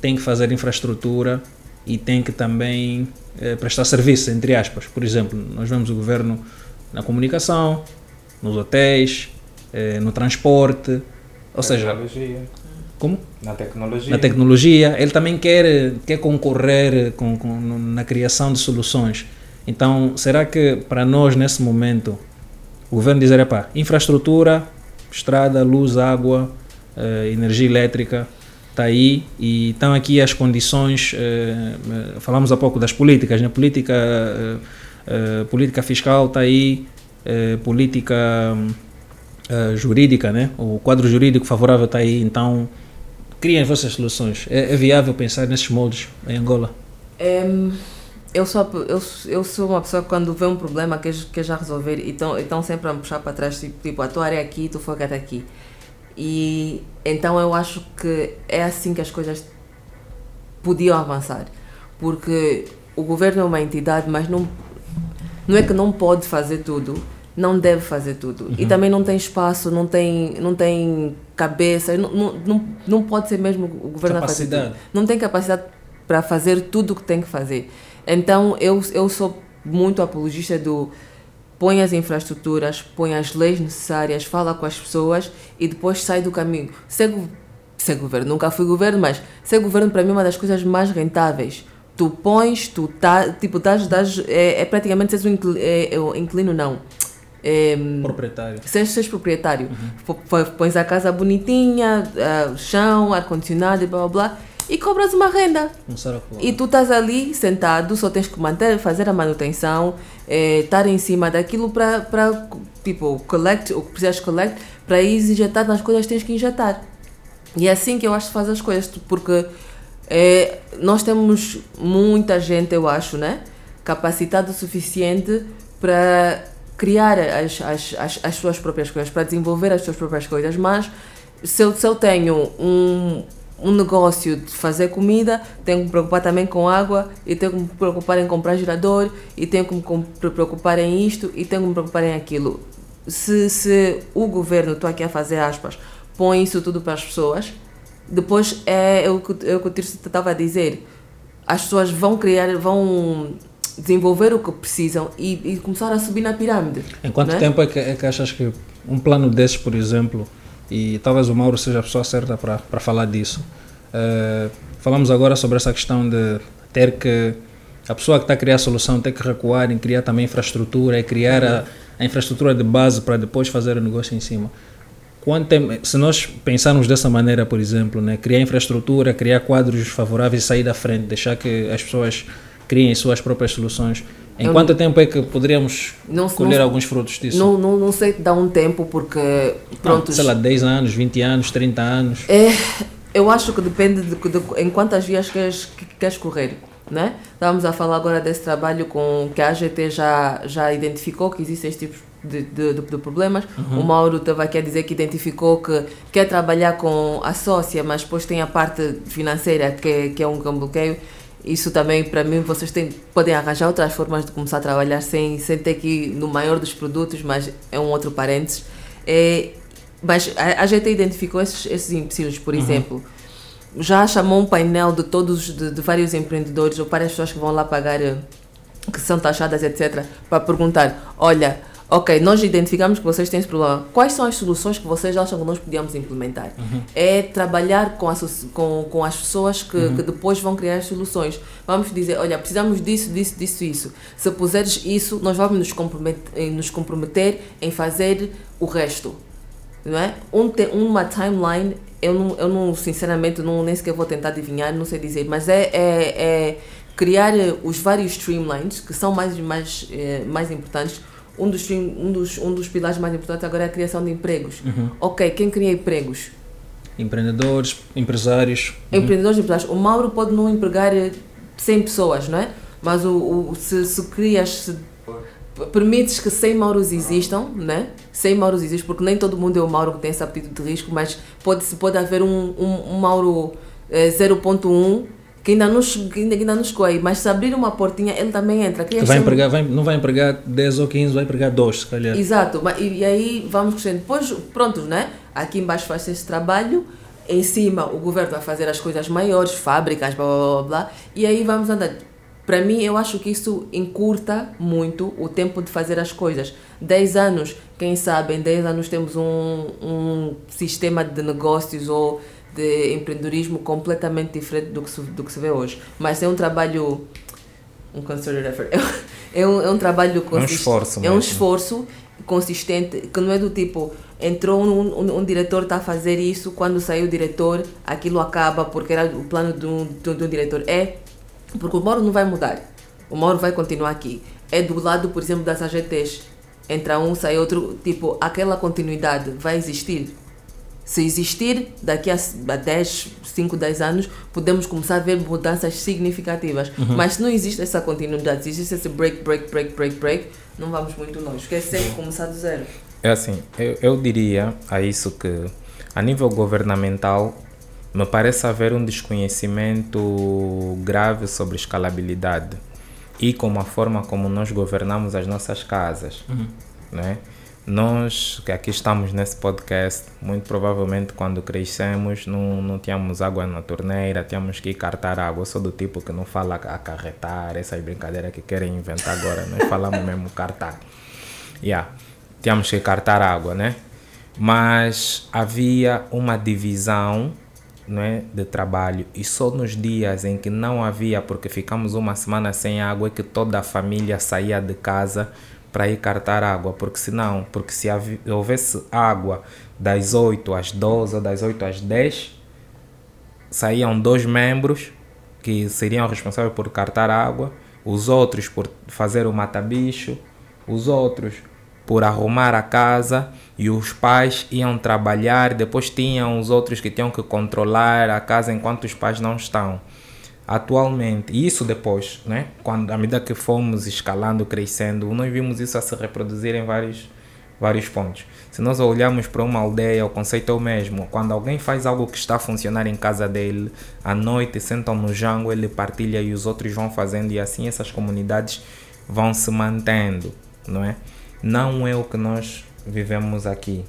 tem que fazer infraestrutura e tem que também eh, prestar serviço, entre aspas. Por exemplo, nós vemos o governo na comunicação, nos hotéis, eh, no transporte, ou seja, Como? Na tecnologia. Na tecnologia. Ele também quer, quer concorrer com, com, na criação de soluções. Então, será que para nós, nesse momento, o governo dizer, epá, infraestrutura, estrada, luz, água, eh, energia elétrica, está aí e estão aqui as condições, eh, eh, falamos há pouco das políticas, né? política, eh, eh, política fiscal está aí, eh, política eh, jurídica, né? o quadro jurídico favorável está aí, então criem as vossas soluções. É, é viável pensar nesses moldes em Angola? Em, eu, sou, eu, eu sou uma pessoa que quando vê um problema quer, quer já resolver e estão sempre a me puxar para trás, tipo, tipo a tua área é aqui, tu foca até aqui. E então eu acho que é assim que as coisas podiam avançar. Porque o governo é uma entidade, mas não, não é que não pode fazer tudo, não deve fazer tudo. E também não tem espaço, não tem, não tem cabeça, não, não, não, pode ser mesmo o governo a fazer Capacidade. tudo. Não tem capacidade para fazer tudo o que tem que fazer. Então eu, eu sou muito apologista do põe as infraestruturas, põe as leis necessárias, fala com as pessoas e depois sai do caminho. Ser, ser governo, nunca fui governo, mas ser governo para mim é uma das coisas mais rentáveis. Tu pões, tu tá, tipo, dás, dás, é, é praticamente seres um incli- é, é, inquilino, não. É, Proprietário. seres, seres proprietário. P- Pões a casa bonitinha, o chão, ar-condicionado e blá blá blá, e cobras uma renda. Colar. E tu estás ali sentado, só tens que manter, fazer a manutenção, eh, estar em cima daquilo para, tipo, collect, o que precisas collect, para ir injetar nas coisas tens que injetar. E é assim que eu acho que faz as coisas, porque eh, nós temos muita gente, eu acho, né? Capacitada o suficiente para criar as, as, as, as suas próprias coisas, para desenvolver as suas próprias coisas, mas se eu, se eu tenho um, um negócio de fazer comida, tenho que me preocupar também com água, e tenho que me preocupar em comprar gerador, e tenho que me preocupar em isto, e tenho que me preocupar em aquilo. Se, se o governo, estou aqui a fazer aspas, põe isso tudo para as pessoas, depois é o que, é o que o Tirso estava a dizer. As pessoas vão criar, vão desenvolver o que precisam e, e começar a subir na pirâmide. Em quanto né? tempo é que, é que achas que um plano desses, por exemplo, e talvez o Mauro seja a pessoa certa para falar disso, eh, falamos agora sobre essa questão de ter que a pessoa que está a criar a solução ter que recuar em criar também infraestrutura e criar a, a infraestrutura de base para depois fazer o negócio em cima. Quanto tempo, se nós pensarmos dessa maneira, por exemplo, né, criar infraestrutura, criar quadros favoráveis e sair da frente, deixar que as pessoas criem suas próprias soluções, em Eu quanto tempo é que poderíamos Não- colher não- alguns frutos disso? Não, não, não sei dar um tempo porque, pronto, Sei lá, 10 anos, 20 anos, 30 anos. É, eu acho que depende de, de em quantas vias queres, que queres correr. Né? Estávamos a falar agora desse trabalho com que a AGT já, já identificou que existem estes tipos de, de, de- problemas. O Mauro estava aqui a dizer que identificou que quer trabalhar com a sócia, mas depois tem a parte financeira que, é- que é um, que é um bloqueio. Isso também, para mim, vocês têm, podem arranjar outras formas de começar a trabalhar sem, sem ter que ir no maior dos produtos, mas é um outro parênteses. É, mas a, a gente identificou esses, esses empecilhos, por exemplo. Já chamou um painel de todos, de, de vários empreendedores ou várias pessoas que vão lá pagar, eh, que são taxadas, etc., para perguntar: olha, ok, nós identificamos que vocês têm esse problema, quais são as soluções que vocês acham que nós podíamos implementar? É trabalhar com, a com, com as pessoas que, que depois vão criar as soluções. Vamos dizer: olha, precisamos disso, disso, disso, isso. Se puseres isso, nós vamos nos comprometer, nos comprometer em fazer o resto não é? Um te, uma timeline, eu não, eu não sinceramente, não, nem sequer vou tentar adivinhar, não sei dizer, mas é, é, é criar eh, os vários streamlines que são mais, mais, eh, mais importantes. Um dos, um, dos, um dos pilares mais importantes agora é a criação de empregos. Ok, quem cria empregos? Empreendedores, empresários. Empreendedores e empresários. O Mauro pode não empregar eh, 100 pessoas, não é? Mas o, o, se, se crias, se permites que 100 Mauros existam, né? 100 Mauros existem, porque nem todo mundo é o Mauro que tem esse apetite de risco, mas pode, pode haver um, um, um Mauro eh, 0.1 que ainda não, ainda, ainda não chegou aí, mas se abrir uma portinha, ele também entra. Crias vai empregar, vai, não vai empregar 10 ou 15, vai empregar 2, se calhar. Exato, e, e aí vamos crescendo. Depois, pronto, né? Aqui embaixo faz esse trabalho, em cima o governo vai fazer as coisas maiores, fábricas, blá blá blá, blá e aí vamos andar. Para mim, eu acho que isso encurta muito o tempo de fazer as coisas. 10 anos, quem sabe, em 10 anos temos um, um sistema de negócios ou de empreendedorismo completamente diferente do que se, do que se vê hoje. Mas é um trabalho. Um concerted effort. É um, é um trabalho consistente. É um esforço. É mesmo. um esforço consistente que não é do tipo entrou um, um, um diretor está a fazer isso quando saiu o diretor aquilo acaba porque era o plano de um, de, de um diretor é porque o Mauro não vai mudar o Mauro vai continuar aqui é do lado por exemplo das AGTs entra um sai outro tipo aquela continuidade vai existir se existir, daqui a a 10, 5, 10 anos, podemos começar a ver mudanças significativas. Mas se não existe essa continuidade, se existe esse break, break, break, break, break, não vamos muito longe. Porque é sempre começar do zero. É assim, eu, eu diria a isso que, a nível governamental, me parece haver um desconhecimento grave sobre escalabilidade e como a forma como nós governamos as nossas casas. Né? Nós que aqui estamos nesse podcast, muito provavelmente quando crescemos não, não tínhamos água na torneira, tínhamos que cartar água. Eu sou do tipo que não fala acarretar, essas brincadeiras que querem inventar agora. Nós falamos mesmo cartar. Yeah. Tínhamos que cartar água, né? Mas havia uma divisão não é, de trabalho e só nos dias em que não havia, porque ficamos uma semana sem água, é que toda a família saía de casa para ir cartar água, porque senão, porque se houvesse água das 8 às 12 ou das 8 às 10, saíam dois membros que seriam responsáveis por cartar água, os outros por fazer o mata-bicho, os outros por arrumar a casa e os pais iam trabalhar, depois tinham os outros que tinham que controlar a casa enquanto os pais não estão. Atualmente, e isso depois, né? Quando, à medida que fomos escalando, crescendo, nós vimos isso a se reproduzir em vários, vários pontos. Se nós olharmos para uma aldeia, o conceito é o mesmo. Quando alguém faz algo que está a funcionar em casa dele, à noite sentam no jango, ele partilha e os outros vão fazendo, e assim essas comunidades vão se mantendo, não é? Não é o que nós vivemos aqui.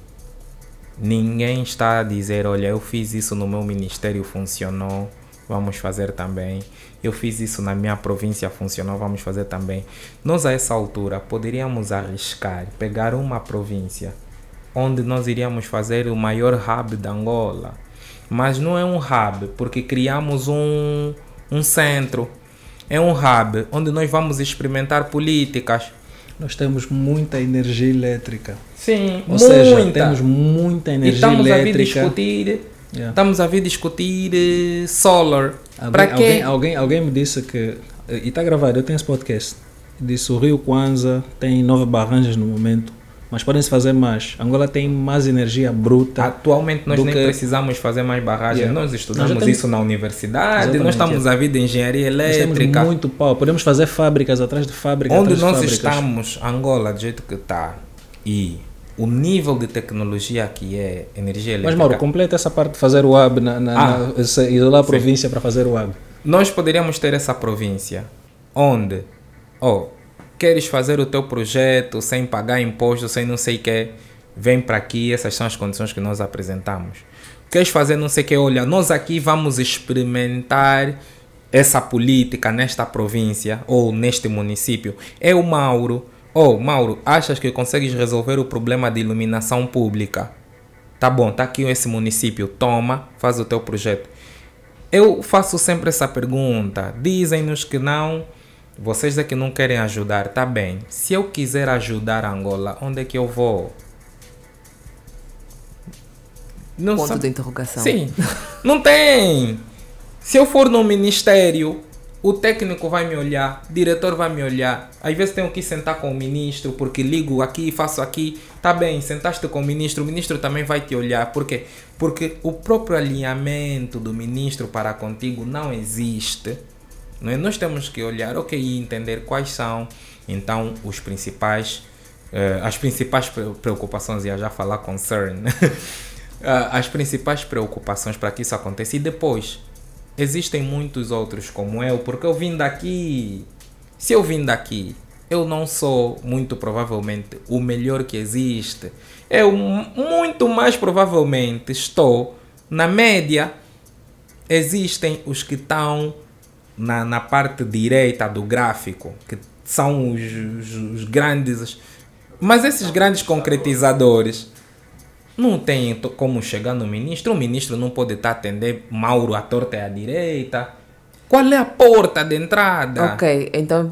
Ninguém está a dizer, olha, eu fiz isso no meu ministério, funcionou, vamos fazer também. Eu fiz isso na minha província, funcionou, vamos fazer também. Nós a essa altura poderíamos arriscar, pegar uma província onde nós iríamos fazer o maior hub da Angola. Mas não é um hub, porque criamos um, um centro. É um hub onde nós vamos experimentar políticas. Nós temos muita energia elétrica. Sim, Ou seja, muita. temos muita E energia estamos a vir elétrica. discutir, Yeah. estamos a vir discutir eh, solar. Para quê? alguém, alguém, alguém me disse que. E está gravado, eu tenho esse podcast. Disse o Rio Kwanza tem nove barragens no momento, mas podem-se fazer mais. Angola tem mais energia bruta. Atualmente nós nem que- precisamos fazer mais barragens. Yeah. Nós estudamos Nós temos- isso na universidade, Exatamente, nós estamos a vir de engenharia Nós temos elétrica. muito pau. Podemos fazer fábricas atrás de fábricas. Onde nós fábricas. estamos, Angola, do jeito que está, e o nível de tecnologia que é energia elétrica. Mas Mauro, completa essa parte de fazer o hub, na, na, Ah. na- isolar a província para fazer o hub. Nós poderíamos ter essa província onde, oh, queres fazer o teu projeto sem pagar imposto, sem não sei o que, vem para aqui, essas são as condições que nós apresentamos. Queres fazer não sei o que, olha, nós aqui vamos experimentar essa política nesta província ou neste município. É o Mauro. Oh, Mauro, achas que consegues resolver o problema de iluminação pública? Tá bom, tá aqui esse município, toma, faz o teu projeto. Eu faço sempre essa pergunta. Dizem-nos que não, vocês é que não querem ajudar, tá bem. Se eu quiser ajudar Angola, onde é que eu vou? Não Ponto sabe- de interrogação. Sim, não tem. Se eu for no ministério, o técnico vai me olhar, o diretor vai me olhar. Às vezes tenho que sentar com o ministro, porque ligo aqui, faço aqui. Tá bem, sentaste com o ministro, o ministro também vai te olhar. Por quê? Porque o próprio alinhamento do ministro para contigo não existe. Não é? Nós temos que olhar, ok, e entender quais são então os principais, eh, as principais pre- preocupações, ia já falar concern, Ah, as principais preocupações para que isso aconteça e depois existem muitos outros como eu, porque eu vim daqui. Se eu vim daqui, eu não sou muito provavelmente o melhor que existe. Eu mu- muito mais provavelmente estou na média. Existem os que estão na, na parte direita do gráfico, que são os, os- os grandes. Mas esses grandes concretizadores Não tem como chegar no ministro. O ministro não pode estar atender Mauro à torta e à direita. Qual é a porta de entrada? Ok, então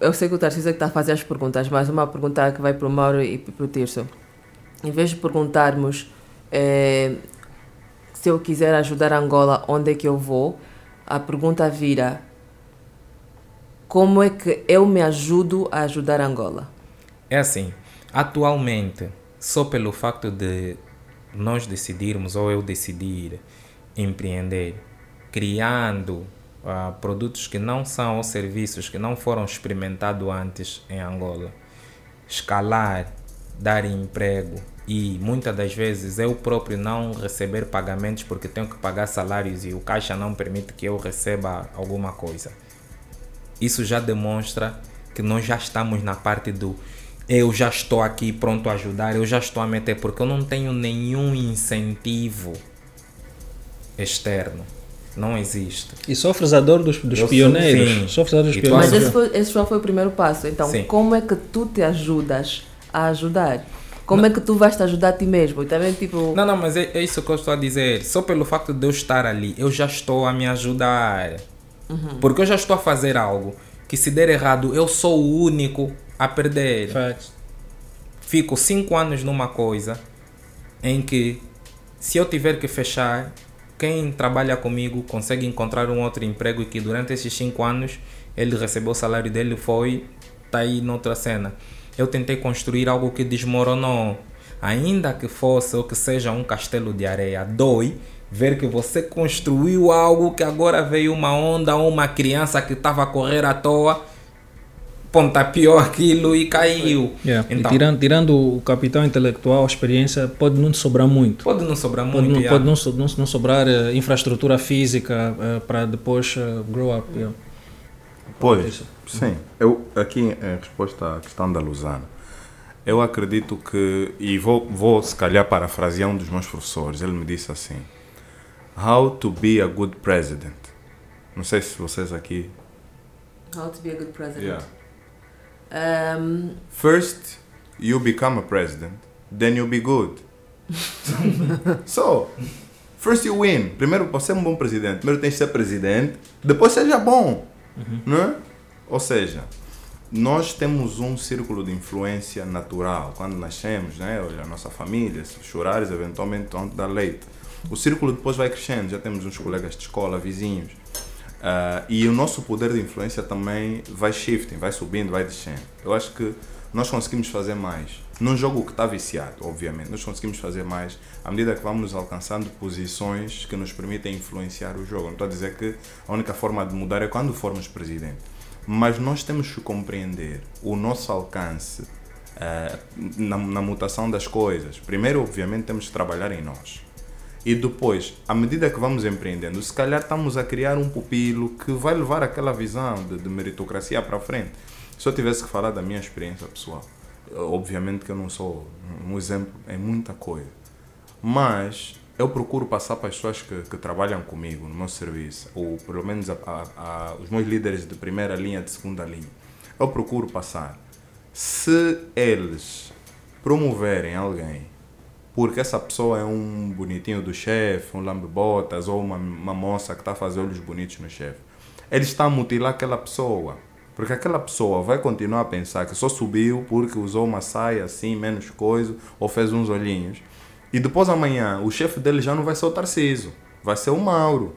eu sei que o Tarcísio é que está a fazer as perguntas, mas uma pergunta que vai para o Mauro e para o Tirso. Em vez de perguntarmos eh, se eu quiser ajudar Angola, onde é que eu vou, a pergunta vira como é que eu me ajudo a ajudar Angola? É assim, atualmente, só pelo facto de nós decidirmos ou eu decidir empreender, criando ah, produtos que não são ou serviços que não foram experimentados antes em Angola, escalar, dar emprego e muitas das vezes eu próprio não receber pagamentos porque tenho que pagar salários e o caixa não permite que eu receba alguma coisa. Isso já demonstra que nós já estamos na parte do eu já estou aqui pronto a ajudar, eu já estou a meter, porque eu não tenho nenhum incentivo externo. Não existe. E sofres a dor dos, dos Eu sou- pioneiros. sim. Sofres a dor dos E tu Mas pioneiros. esse, foi, esse só foi o primeiro passo. Então, Sim. como é que tu te ajudas a ajudar? Como é que tu vais te ajudar a ti mesmo? E também, tipo, Não, não, mas é, é isso que eu estou a dizer. Só pelo facto de eu estar ali, eu já estou a me ajudar. Porque eu já estou a fazer algo que se der errado, eu sou o único a perder. Facts. fico cinco anos numa coisa em que se eu tiver que fechar, quem trabalha comigo consegue encontrar um outro emprego e que durante esses cinco anos ele recebeu o salário dele foi tá aí noutra cena. Eu tentei construir algo que desmoronou. Ainda que fosse ou que seja um castelo de areia, dói ver que você construiu algo que agora veio uma onda ou uma criança que estava a correr à toa, pontapeou aquilo e caiu. Yeah. Então, e tirando, tirando o capital intelectual, a experiência, pode não sobrar muito. Pode não sobrar Pode, muito. não, yeah. pode não, so- não, não sobrar eh, infraestrutura física eh, para depois eh, grow up. yeah. Pois, sim. Eu, aqui em resposta à questão da Lusana, eu acredito que, e vou, vou se calhar parafrasear um dos meus professores, ele me disse assim, How to be a good president. Não sei se vocês aqui... how to be a good president. Yeah. Um, First, you become a president, then you'll be good. so, first you win. Primeiro, para ser um bom presidente, primeiro tens de ser presidente, depois seja bom. Não é? Ou seja, nós temos um círculo de influência natural. Quando nascemos, né? Olha, a nossa família, se chorares, eventualmente vão te dar leite. O círculo depois vai crescendo, já temos uns colegas de escola, vizinhos. Ah, e o nosso poder de influência também vai shifting, vai subindo, vai descendo. Eu acho que nós conseguimos fazer mais. Num jogo que está viciado, obviamente, nós conseguimos fazer mais à medida que vamos alcançando posições que nos permitem influenciar o jogo. Não estou a dizer que a única forma de mudar é quando formos presidente. Mas nós temos que compreender o nosso alcance ah, na, na mutação das coisas. Primeiro, obviamente, temos que trabalhar em nós. E depois, à medida que vamos empreendendo, se calhar estamos a criar um pupilo que vai levar aquela visão de, de meritocracia para frente. Se eu tivesse que falar da minha experiência pessoal, obviamente que eu não sou um exemplo em muita coisa, mas eu procuro passar para as pessoas que, que trabalham comigo no meu serviço, ou pelo menos a, a- a- os meus líderes de primeira linha, de segunda linha, eu procuro passar. Se eles promoverem alguém porque essa pessoa é um bonitinho do chefe, um lambe-botas ou uma, uma moça que está a fazer olhos bonitos no chefe. Ele está a mutilar aquela pessoa. Porque aquela pessoa vai continuar a pensar que só subiu porque usou uma saia assim, menos coisa, ou fez uns olhinhos. E depois amanhã o chefe dele já não vai ser o Tarciso, vai ser o Mauro.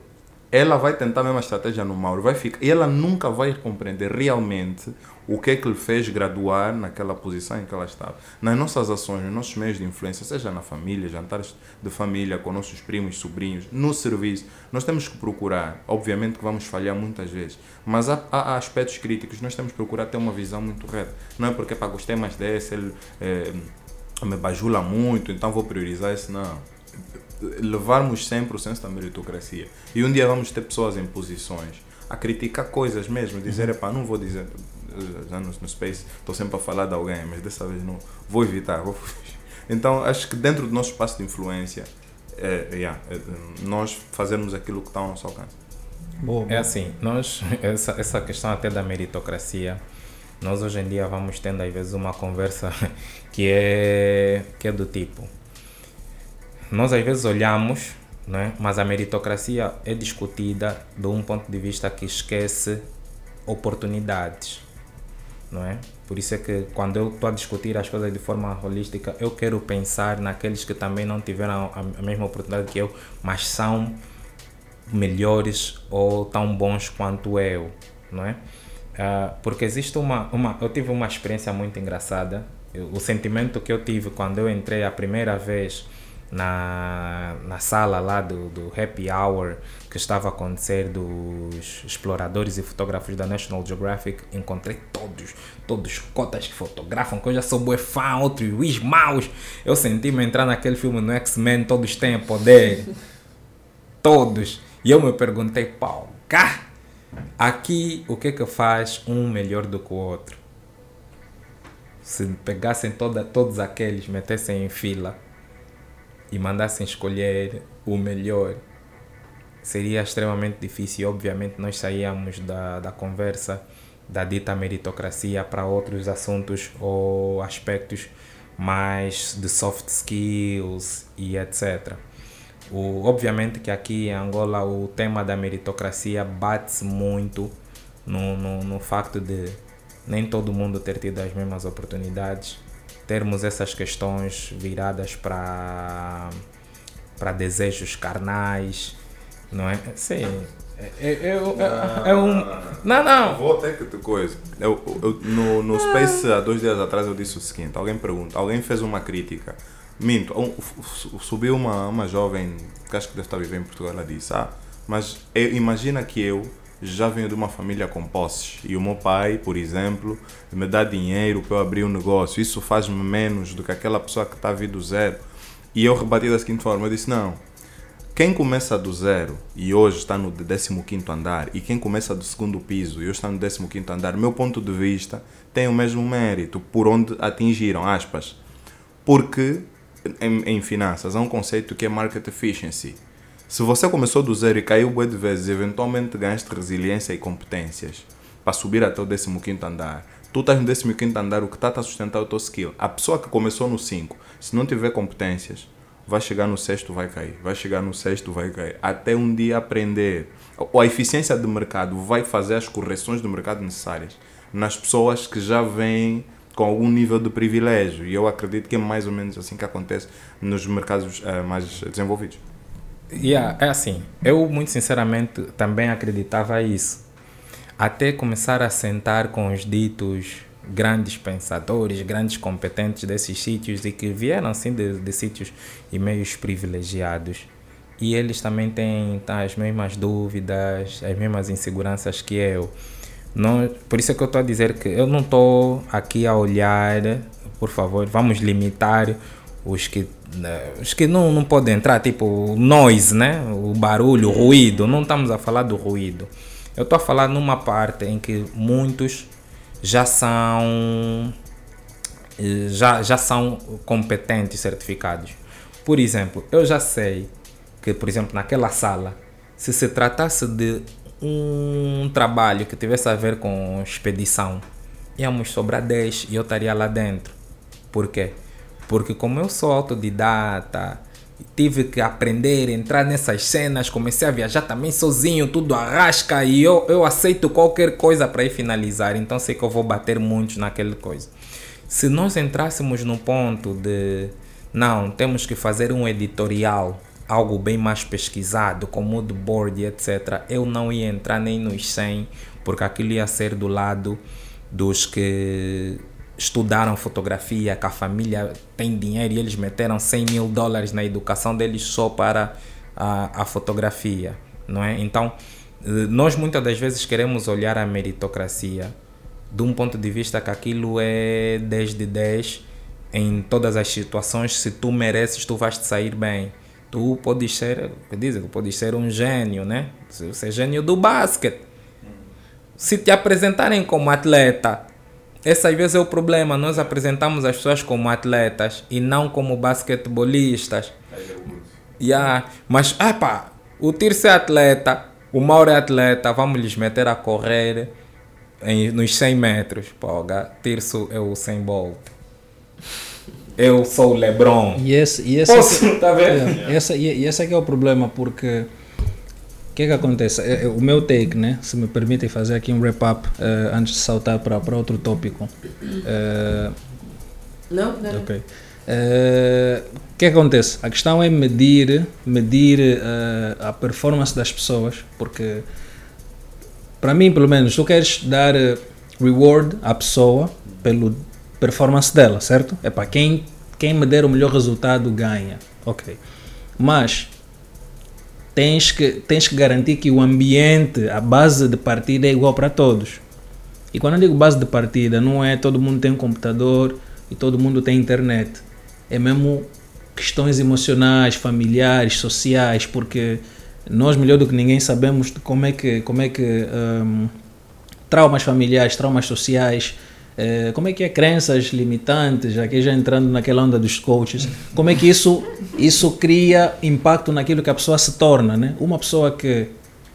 Ela vai tentar a mesma estratégia no Mauro, vai ficar, e ela nunca vai compreender realmente o que é que lhe fez graduar naquela posição em que ela estava. Nas nossas ações, nos nossos meios de influência, seja na família, jantares de família, com nossos primos, sobrinhos, no serviço, nós temos que procurar, obviamente que vamos falhar muitas vezes, mas há, há aspectos críticos, nós temos que procurar ter uma visão muito reta. Não é porque para gostei mais desse, ele eh, me bajula muito, então vou priorizar esse, não levarmos sempre o senso da meritocracia. E um dia vamos ter pessoas em posições a criticar coisas mesmo, dizer, epá, não vou dizer, eh, já no, no Space estou sempre a falar de alguém, mas dessa vez não, vou evitar, vou fugir. Então acho que dentro do nosso espaço de influência, é, yeah, é, nós fazermos aquilo que está ao nosso alcance. Boa, É assim, nós, essa, essa questão até da meritocracia, nós hoje em dia vamos tendo às vezes uma conversa que é, que é do tipo. Nós às vezes olhamos, né? mas a meritocracia é discutida de um ponto de vista que esquece oportunidades. Não é? Por isso é que quando eu estou a discutir as coisas de forma holística, eu quero pensar naqueles que também não tiveram a, mesma oportunidade que eu, mas são melhores ou tão bons quanto eu, não é? Uh, porque existe uma, uma. Eu tive uma experiência muito engraçada. O sentimento que eu tive quando eu entrei a primeira vez na, na sala lá do, do Happy Hour que estava a acontecer dos exploradores e fotógrafos da National Geographic, encontrei todos, todos cotas que fotografam, que eu já sou bué fã, outros Luís Maus. Eu senti-me entrar naquele filme no X-Men, todos têm poder. todos. E eu me perguntei, pau, cá, aqui o que é que faz um melhor do que o outro? Se pegassem toda, todos aqueles, metessem em fila e mandassem escolher o melhor, seria extremamente difícil. Obviamente, nós saíamos da, da conversa da dita meritocracia para outros assuntos ou aspectos mais de soft skills e etc. O, obviamente que aqui em Angola o tema da meritocracia bate-se muito no, no, no facto de nem todo mundo ter tido as mesmas oportunidades termos essas questões viradas para para desejos carnais, não é? Sim. É, é, é, é, um. Não, não. Vou até que te coisa. Eu, eu, no, no Space, há dois dias atrás, eu disse o seguinte: alguém pergunta, alguém fez uma crítica. Minto, um, subiu uma, uma jovem que acho que deve estar vivendo em Portugal. Ela disse: Ah, mas imagina que eu já venho de uma família com posses e o meu pai, por exemplo, me dá dinheiro para eu abrir um negócio. Isso faz-me menos do que aquela pessoa que está vindo do zero. E eu rebati da seguinte forma: eu disse, não. Quem começa do zero e hoje está no 15 andar, e quem começa do segundo piso e hoje está no 15 andar, meu ponto de vista tem o mesmo mérito por onde atingiram, aspas. Porque em, em finanças há um conceito que é market efficiency se você começou do zero e caiu bué de vezes, eventualmente ganhaste resiliência e competências para subir até o 15 andar. Tu estás no 15 andar, o que está a sustentar é o teu skill. A pessoa que começou no 5, se não tiver competências, vai chegar no sexto, vai cair. Vai chegar no sexto, vai cair. Até um dia aprender. A eficiência do mercado vai fazer as correções do mercado necessárias nas pessoas que já vêm com algum nível de privilégio. E eu acredito que é mais ou menos assim que acontece nos mercados uh, mais desenvolvidos. Yeah, é assim, eu muito sinceramente também acreditava isso. Até começar a sentar com os ditos grandes pensadores, grandes competentes desses sítios e que vieram assim de, de sítios e meios privilegiados. E eles também têm tá, as mesmas dúvidas, as mesmas inseguranças que eu. Não, por isso é que eu estou a dizer que eu não estou aqui a olhar, por favor, vamos limitar os que os que não, não podem entrar, tipo noise, né? O barulho, o ruído. Não estamos a falar do ruído. Eu estou a falar numa parte em que muitos já são já, já são competentes certificados. Por exemplo, eu já sei que, por exemplo, naquela sala, se se tratasse de um trabalho que tivesse a ver com expedição, íamos sobrar 10 e eu estaria lá dentro. Por quê? Porque como eu sou autodidata, tive que aprender, entrar nessas cenas, comecei a viajar também sozinho, tudo arrasca e eu, eu aceito qualquer coisa para ir finalizar, então sei que eu vou bater muito naquela coisa. Se nós entrássemos no ponto de não, temos que fazer um editorial, algo bem mais pesquisado, com mood board etc., eu não ia entrar nem nos 100, porque aquilo ia ser do lado dos que estudaram fotografia, que a família tem dinheiro e eles meteram 100 mil dólares na educação deles só para a, a fotografia, não é? Então, nós muitas das vezes queremos olhar a meritocracia de um ponto de vista que aquilo é 10 de 10 em todas as situações, se tu mereces, tu vais te sair bem. Tu podes ser, dizem, podes ser um gênio, né? Você é gênio do basquete. Se te apresentarem como atleta esse às vezes é o problema. Nós apresentamos as pessoas como atletas e não como basquetebolistas. Yeah. Mas, epa, o Tirso é atleta, o Mauro é atleta, vamos lhes meter a correr em, nos 100 metros. Pô, Tirso é o 100 Bolt. eu sou o LeBron. E esse, e esse Posso, é que, tá vendo? é, essa, e, e esse é que é o problema, porque que é que acontece? É, é, o meu take, né? Se me permitem fazer aqui um wrap-up eh, antes de saltar para, para outro tópico. Eh, Não? Não. Ok. Eh, O que é que acontece? A questão é medir, medir eh, a performance das pessoas, porque para mim, pelo menos, tu queres dar eh, reward à pessoa pelo performance dela, certo? É para quem, quem me der o melhor resultado ganha. Ok. Mas tens que, tens que garantir que o ambiente, a base de partida é igual para todos. E quando eu digo base de partida, não é todo mundo tem um computador e todo mundo tem internet. É mesmo questões emocionais, familiares, sociais, porque nós melhor do que ninguém sabemos como é que como é que hum, traumas familiares, traumas sociais, eh, como é que é crenças limitantes, aqui já entrando naquela onda dos coaches, como é que isso isso cria impacto naquilo que a pessoa se torna, né? Uma pessoa que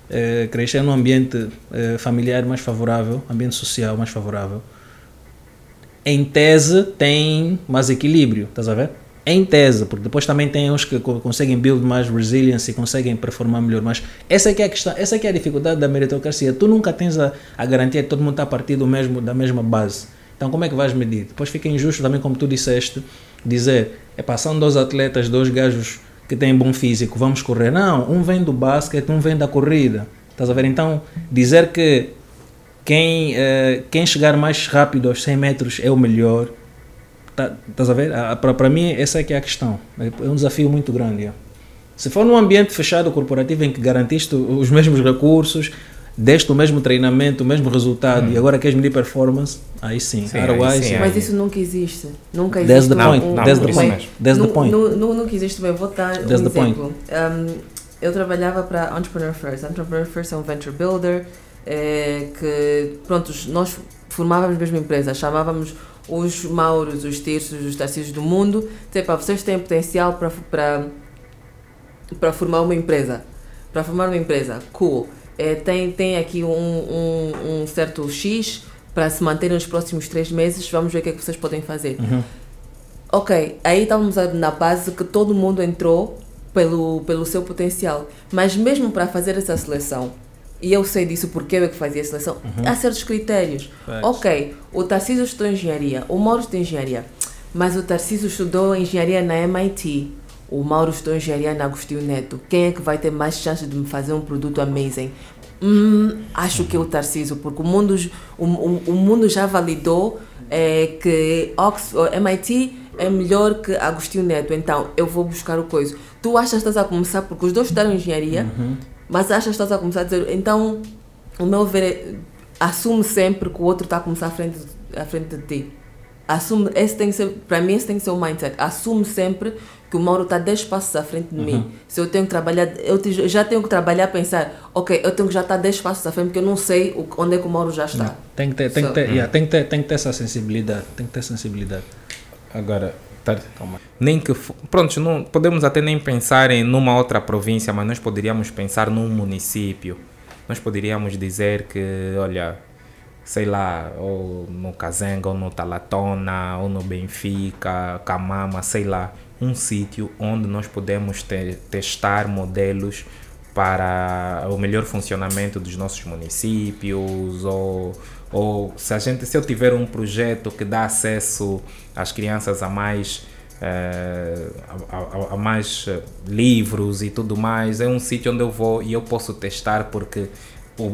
eh, crescer num ambiente eh, familiar mais favorável, ambiente social mais favorável, em tese tem mais equilíbrio, estás a ver? Em tese, porque depois também tem uns que co- conseguem build mais resilience e conseguem performar melhor, mas essa é que é a questão, essa é que é a dificuldade da meritocracia. Tu nunca tens a, a garantia que todo mundo está a partir do mesmo, da mesma base. Então como é que vais medir? Depois fica injusto também, como tu disseste, dizer, é passando dois atletas, dois gajos que têm bom físico, vamos correr. Não, um vem do basquete, um vem da corrida. Estás a ver? Então, dizer que quem, eh, quem chegar mais rápido aos 100 metros é o melhor. Tá, estás a ver? Para mim, essa é que é a questão. É é um desafio muito grande. é. Se for num ambiente fechado corporativo em que garantiste os mesmos recursos, deste o mesmo treinamento, o mesmo resultado e agora queres medir performance, aí sim. Sim, Otherwise, sim, Mas isso nunca existe. Nunca That's existe. the um- point. um- Não, That's the point. mesmo. That's the point. nu- nu- Nunca existe bem. Vou dar um That's exemplo. Um, eu trabalhava para Entrepreneur First. Entrepreneur First é um venture builder eh, que, pronto, nós formávamos a mesma empresa, chamávamos os Mauros, os Tirsos, os Tarcísios do mundo. Dizer, pá, vocês têm potencial para, para, para formar uma empresa. Para formar uma empresa, cool. Eh, tem, tem aqui um, um, um certo X para se manter nos próximos três meses. Vamos ver o que é que vocês podem fazer. Uhum. Ok, aí estávamos a- na base que todo mundo entrou pelo, pelo seu potencial. Mas mesmo para fazer essa seleção, e eu sei disso porque eu é que fazia a seleção, há certos critérios. Ok, o Tarcísio estudou engenharia, o Mauro estudou engenharia, mas o Tarcísio estudou engenharia na MIT, o Mauro estudou engenharia na Agostinho Neto. Quem é que vai ter mais chance de me fazer um produto amazing? Hum, acho que é o Tarcísio, porque o mundo, o, o, o mundo já validou é, que Oxford, MIT é melhor que Agostinho Neto, então eu vou buscar o coisa. Tu achas que estás a começar, porque os dois estudaram engenharia, mas achas que estás a começar a dizer, então, o meu ver é, assume sempre que o outro está a começar à frente, à frente de ti. Assume, esse tem que ser, para mim esse tem que ser o mindset. Assume sempre que o Mauro está 10 passos à frente de mim. Se eu tenho que trabalhar, eu te- já tenho que trabalhar pensar, ok, eu tenho que já estar 10 passos à frente porque eu não sei o- onde é que o Mauro já está. Tem que ter, tem que So- ter, yeah, tem que ter, tem que ter essa sensibilidade. Tem que ter sensibilidade. Agora, tá- nem que pronto, não podemos até nem pensar em numa outra província, mas nós poderíamos pensar num município. Nós poderíamos dizer que, olha, sei lá, ou no Kazenga, ou no Talatona, ou no Benfica, Camama, sei lá, um sítio onde nós podemos te- testar modelos para o melhor funcionamento dos nossos municípios ou, ou se a gente se eu tiver um projeto que dá acesso às crianças a mais eh, a, a- a mais eh, livros e tudo mais é um sítio onde eu vou e eu posso testar porque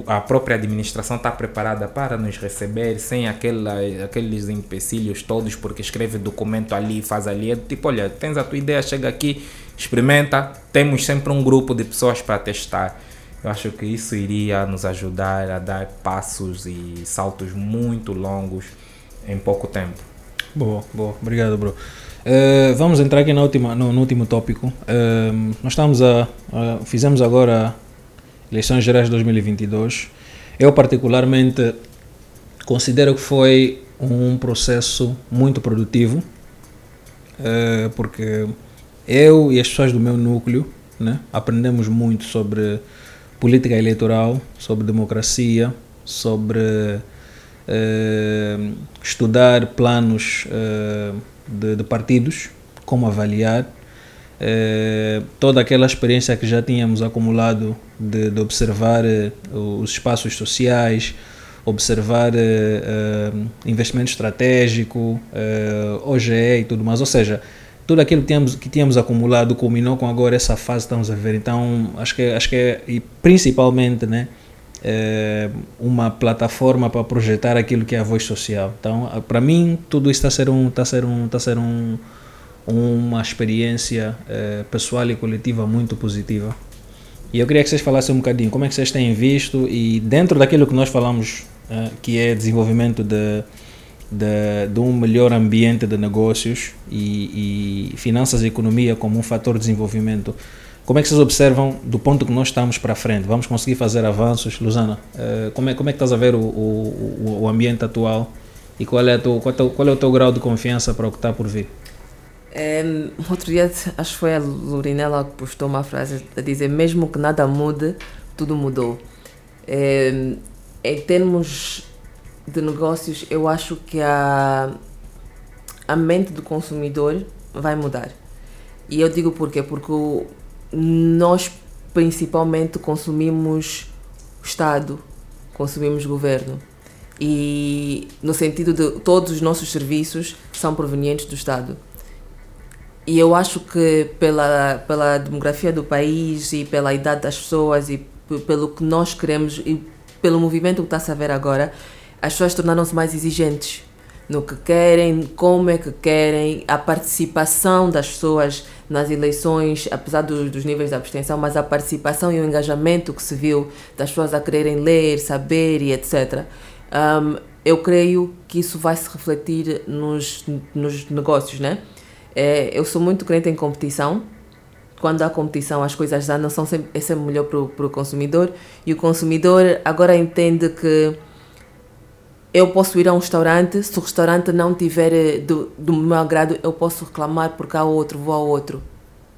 a própria administração está preparada para nos receber sem aquela, aqueles empecilhos todos, porque escreve documento ali, faz ali. É tipo, olha, tens a tua ideia, chega aqui, experimenta. Temos sempre um grupo de pessoas para testar. Eu acho que isso iria nos ajudar a dar passos e saltos muito longos em pouco tempo. Boa, boa. Obrigado, bro. Eh, vamos entrar aqui na última, no, no último tópico. Eh, nós estamos a, a- Fizemos agora eleições gerais de 2022. Eu, particularmente, considero que foi um processo muito produtivo, eh, porque eu e as pessoas do meu núcleo né, aprendemos muito sobre política eleitoral, sobre democracia, sobre eh, estudar planos eh, de, de partidos, como avaliar eh, toda aquela experiência que já tínhamos acumulado de, de observar eh, os espaços sociais, observar eh, investimento estratégico, OGE e tudo mais, ou seja, tudo aquilo que tínhamos, que tínhamos acumulado culminou com agora essa fase que estamos a ver. Então, acho que, acho que é, e principalmente, né, é uma plataforma para projetar aquilo que é a voz social. Então, para mim, tudo isso está a ser um, está a ser um, está a ser um, uma experiência é, pessoal e coletiva muito positiva. E eu queria que vocês falassem um bocadinho como é que vocês têm visto e dentro daquilo que nós falamos, é, que é desenvolvimento de, de, de, um melhor ambiente de negócios e, e finanças e economia como um fator de desenvolvimento, como é que vocês observam do ponto que nós estamos para frente? Vamos conseguir fazer avanços? Luzana, uh, como, é, como é que estás a ver o, o, o ambiente atual e qual é, tu, qual, é, qual é o teu grau de confiança para o que está por vir? Um, outro dia, acho que foi a Lorinela que postou uma frase a dizer: mesmo que nada mude, tudo mudou. Um, em termos de negócios, eu acho que a, a mente do consumidor vai mudar. E eu digo porquê? Porque nós principalmente consumimos Estado, consumimos governo. E no sentido de todos os nossos serviços são provenientes do Estado. E eu acho que pela, pela demografia do país e pela idade das pessoas e pelo que nós queremos e pelo movimento que está a ver agora, as pessoas tornaram-se mais exigentes no que querem, como é que querem, a participação das pessoas nas eleições, apesar dos, dos níveis de abstenção, mas a participação e o engajamento que se viu das pessoas a quererem ler, saber e etc. Um, eu creio que isso vai se refletir nos, nos negócios, né? É, eu sou muito crente em competição. Quando há competição, as coisas andam, são sempre, é sempre melhor para o consumidor. E o consumidor agora entende que eu posso ir a um restaurante, se o restaurante não tiver eh, do, do meu agrado, eu posso reclamar porque há outro, vou a outro,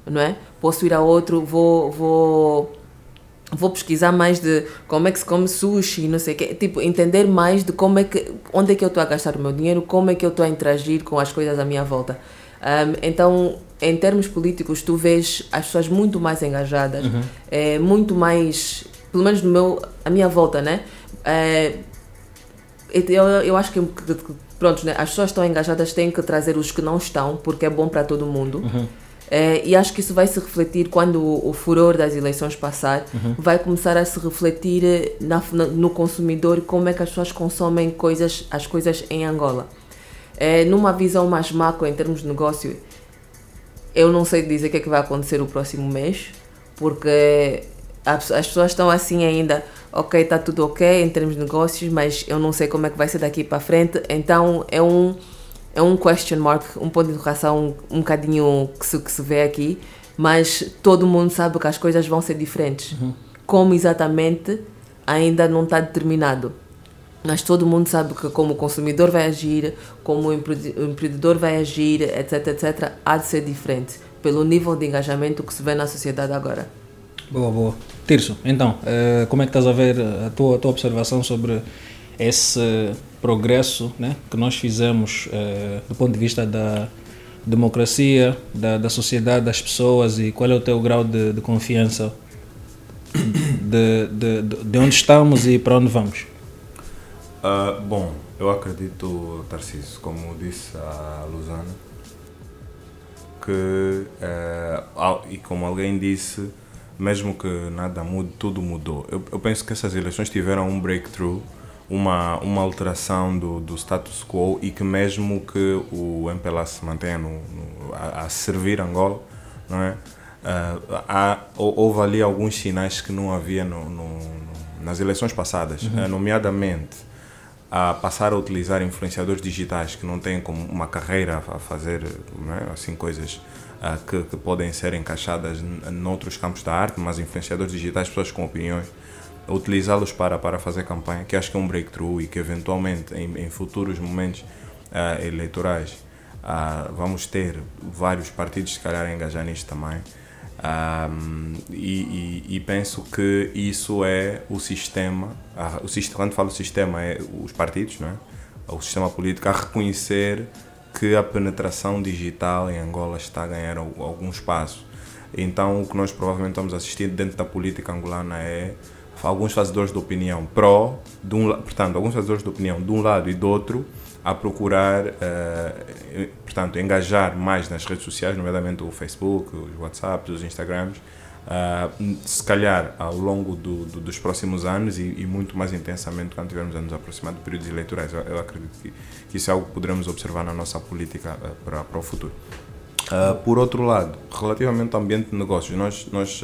não é? Posso ir a outro, vou, vou, vou pesquisar mais de como é que se come sushi, não sei o quê, tipo, entender mais de como é que, onde é que eu estou a gastar o meu dinheiro, como é que eu estou a interagir com as coisas à minha volta. Um, então, em termos políticos, tu vês as pessoas muito mais engajadas, uhum. é, muito mais, pelo menos no meu, a minha volta, né? É, eu, eu acho que, pronto, né, as pessoas estão engajadas, têm que trazer os que não estão, porque é bom para todo mundo. Uhum. É, e acho que isso vai se refletir quando o, o furor das eleições passar, uhum. vai começar a se refletir eh, na, na, no consumidor como é que as pessoas consomem coisas, as coisas em Angola. É, numa visão mais macro em termos de negócio, eu não sei dizer o que, é que vai acontecer o próximo mês, porque as pessoas estão assim ainda ok, está tudo ok em termos de negócios, mas eu não sei como é que vai ser daqui para frente. Então é um, é um question mark, um ponto de interrogação um, um bocadinho que se, que se vê aqui, mas todo mundo sabe que as coisas vão ser diferentes. Uhum. Como exatamente ainda não está determinado. Mas todo mundo sabe que como o consumidor vai agir, como o empreendedor vai agir, etc, etc, há de ser diferente pelo nível de engajamento que se vê na sociedade agora. Boa, boa. Tirso, então, uh, como é que estás a ver a tua, a tua observação sobre esse progresso né, que nós fizemos uh, do ponto de vista da democracia, da, da sociedade, das pessoas e qual é o teu grau de, de confiança de, de, de, onde estamos e para onde vamos? Uh, bom, eu acredito, Tarcísio, como disse a Luzana, que, uh, e como alguém disse, mesmo que nada mude, tudo mudou. Eu, eu penso que essas eleições tiveram um breakthrough, uma, uma alteração do, do status quo e que mesmo que o MPLA se mantenha no, no a, a, servir Angola, não é? Uh, há, houve ali alguns sinais que não havia no, no, nas eleições passadas, uhum. uh, nomeadamente a passar a utilizar influenciadores digitais que não têm como uma carreira a fazer é? assim coisas uh, que, que, podem ser encaixadas noutros campos da arte, mas influenciadores digitais, pessoas com opiniões, utilizá-los para, para fazer campanha, que acho que é um breakthrough e que eventualmente em, em futuros momentos uh, eleitorais uh, vamos ter vários partidos se calhar a engajar nisto também. E, e, e, penso que isso é o sistema, o, quando falo sistema é os partidos, não é? o sistema político a reconhecer que a penetração digital em Angola está a ganhar algum espaço. Então, o que nós provavelmente estamos assistindo dentro da política angolana é alguns fazedores de opinião pró, de um, portanto, alguns fazedores de opinião de um lado e do outro, a procurar, uh, portanto, engajar mais nas redes sociais, nomeadamente o Facebook, os WhatsApps, os Instagrams, uh, se calhar ao longo do, do, dos próximos anos e, e, muito mais intensamente quando tivermos a nos aproximar de períodos eleitorais. Eu, eu acredito que, que, isso é algo que poderemos observar na nossa política uh, para, para o futuro. por outro lado, relativamente ao ambiente de negócios, nós, nós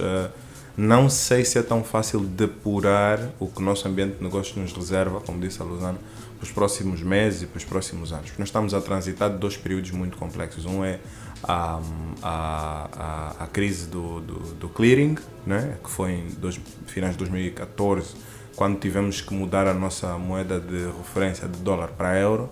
não sei se é tão fácil depurar o que o nosso ambiente de negócios nos reserva, como disse a Luzana, para os próximos meses e para os próximos anos. Nós estamos a transitar de dois períodos muito complexos. Um é a, a, a, crise do, do, do, clearing, né? que foi em dois, finais de 2014, quando tivemos que mudar a nossa moeda de referência de dólar para euro.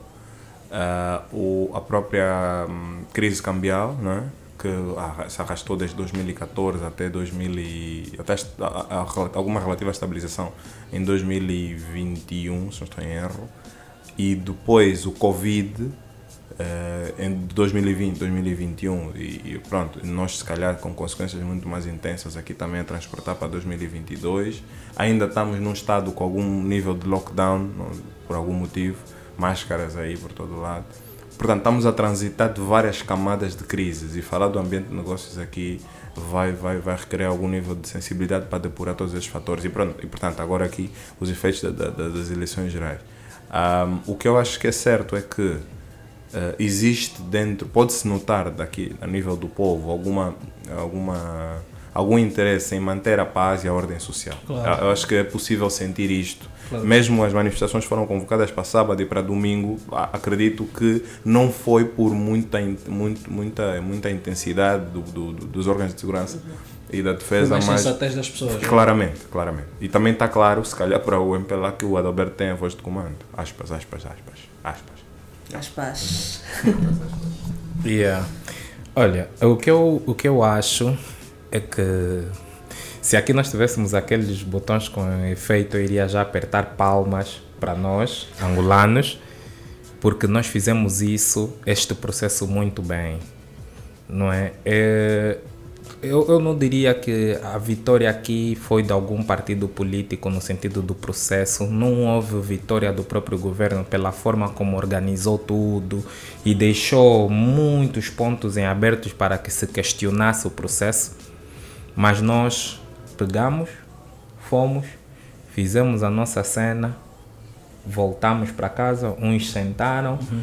Uh, o, a própria um, crise cambial, né? que se arrastou desde 2014 até 2000 e, até a, a, a, alguma relativa estabilização em 2021, se não estou em erro, e depois o Covid Uh, em 2020, 2021 e, e, pronto, nós se calhar com consequências muito mais intensas aqui também a transportar para 2022. Ainda estamos num estado com algum nível de lockdown, por algum motivo, máscaras aí por todo lado. Portanto, estamos a transitar de várias camadas de crises e falar do ambiente de negócios aqui vai, vai, vai requerer algum nível de sensibilidade para depurar todos esses fatores. E, pronto, e portanto, agora aqui os efeitos da, da, das eleições gerais. Um, o que eu acho que é certo é que uh, existe dentro, pode-se notar daqui a nível do povo alguma, alguma, algum interesse em manter a paz e a ordem social. Claro. Eu acho que é possível sentir isto Claro. Mesmo as manifestações foram convocadas para sábado e para domingo, acredito que não foi por muita, muito, muita, muita intensidade do, do, dos órgãos de segurança e da defesa, mas das pessoas. É? Claramente, claramente. E também está claro, se calhar para o MPLA, que o Adalberto tem a voz de comando. Aspas, aspas, aspas, aspas. Aspas. yeah. Olha, o que, eu, o que eu acho é que se aqui nós tivéssemos aqueles botões com efeito, eu iria já apertar palmas para nós, angolanos, porque nós fizemos isso, este processo muito bem, não é? é eu, eu não diria que a vitória aqui foi de algum partido político no sentido do processo. Não houve vitória do próprio governo pela forma como organizou tudo e deixou muitos pontos em abertos para que se questionasse o processo. Mas nós pegamos, fomos, fizemos a nossa cena, voltamos para casa, uns sentaram, uhum.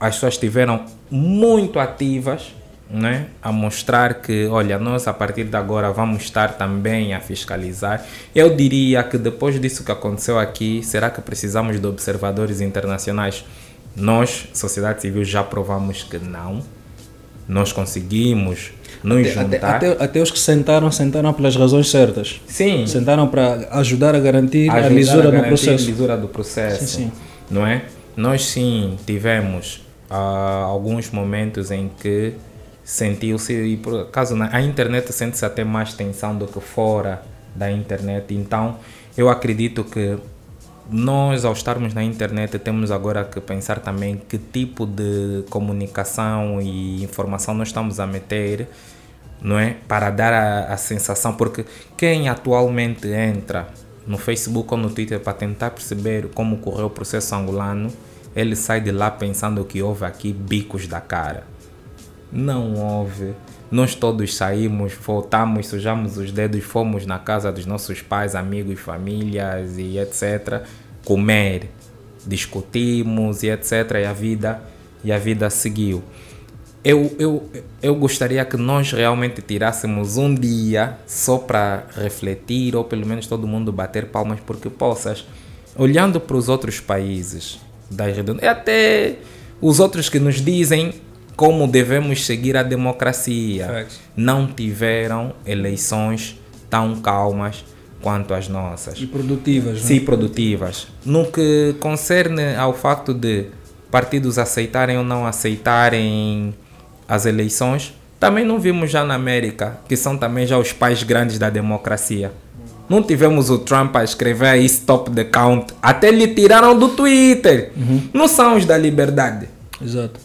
as pessoas estiveram muito ativas, né? a mostrar que, olha, nós a partir de agora vamos estar também a fiscalizar. Eu diria que depois disso que aconteceu aqui, será que precisamos de observadores internacionais? Nós, sociedade civil, já provamos que não. Nós conseguimos nos até, juntar. Até, até, os que sentaram, sentaram pelas razões certas. Sim. Sentaram para ajudar a garantir ajudar a lisura a garantir no processo. A lisura do processo. Sim, sim. Não é? Nós sim tivemos uh, alguns momentos em que sentiu-se, e por acaso a internet sente-se até mais tensão do que fora da internet. Então, eu acredito que nós, ao estarmos na internet, temos agora que pensar também que tipo de comunicação e informação nós estamos a meter, não é? Para dar a, a sensação, porque quem atualmente entra no Facebook ou no Twitter para tentar perceber como correu o processo angolano, ele sai de lá pensando que houve aqui bicos da cara. Não houve. Nós todos saímos, voltamos, sujamos os dedos, fomos na casa dos nossos pais, amigos, famílias e etc. Comer, discutimos e etc. E a vida, e a vida seguiu. Eu, eu, eu gostaria que nós realmente tirássemos um dia só para refletir, ou pelo menos todo mundo bater palmas, porque possas, olhando para os outros países da redondezas, até os outros que nos dizem como devemos seguir a democracia. Não tiveram eleições tão calmas quanto as nossas. E produtivas, Sim, né? produtivas. No que concerne ao facto de partidos aceitarem ou não aceitarem as eleições, também não vimos já na América, que são também já os pais grandes da democracia. Não tivemos o Trump a escrever aí stop the count. Até lhe tiraram do Twitter. Uhum. Não são os da liberdade. Exato.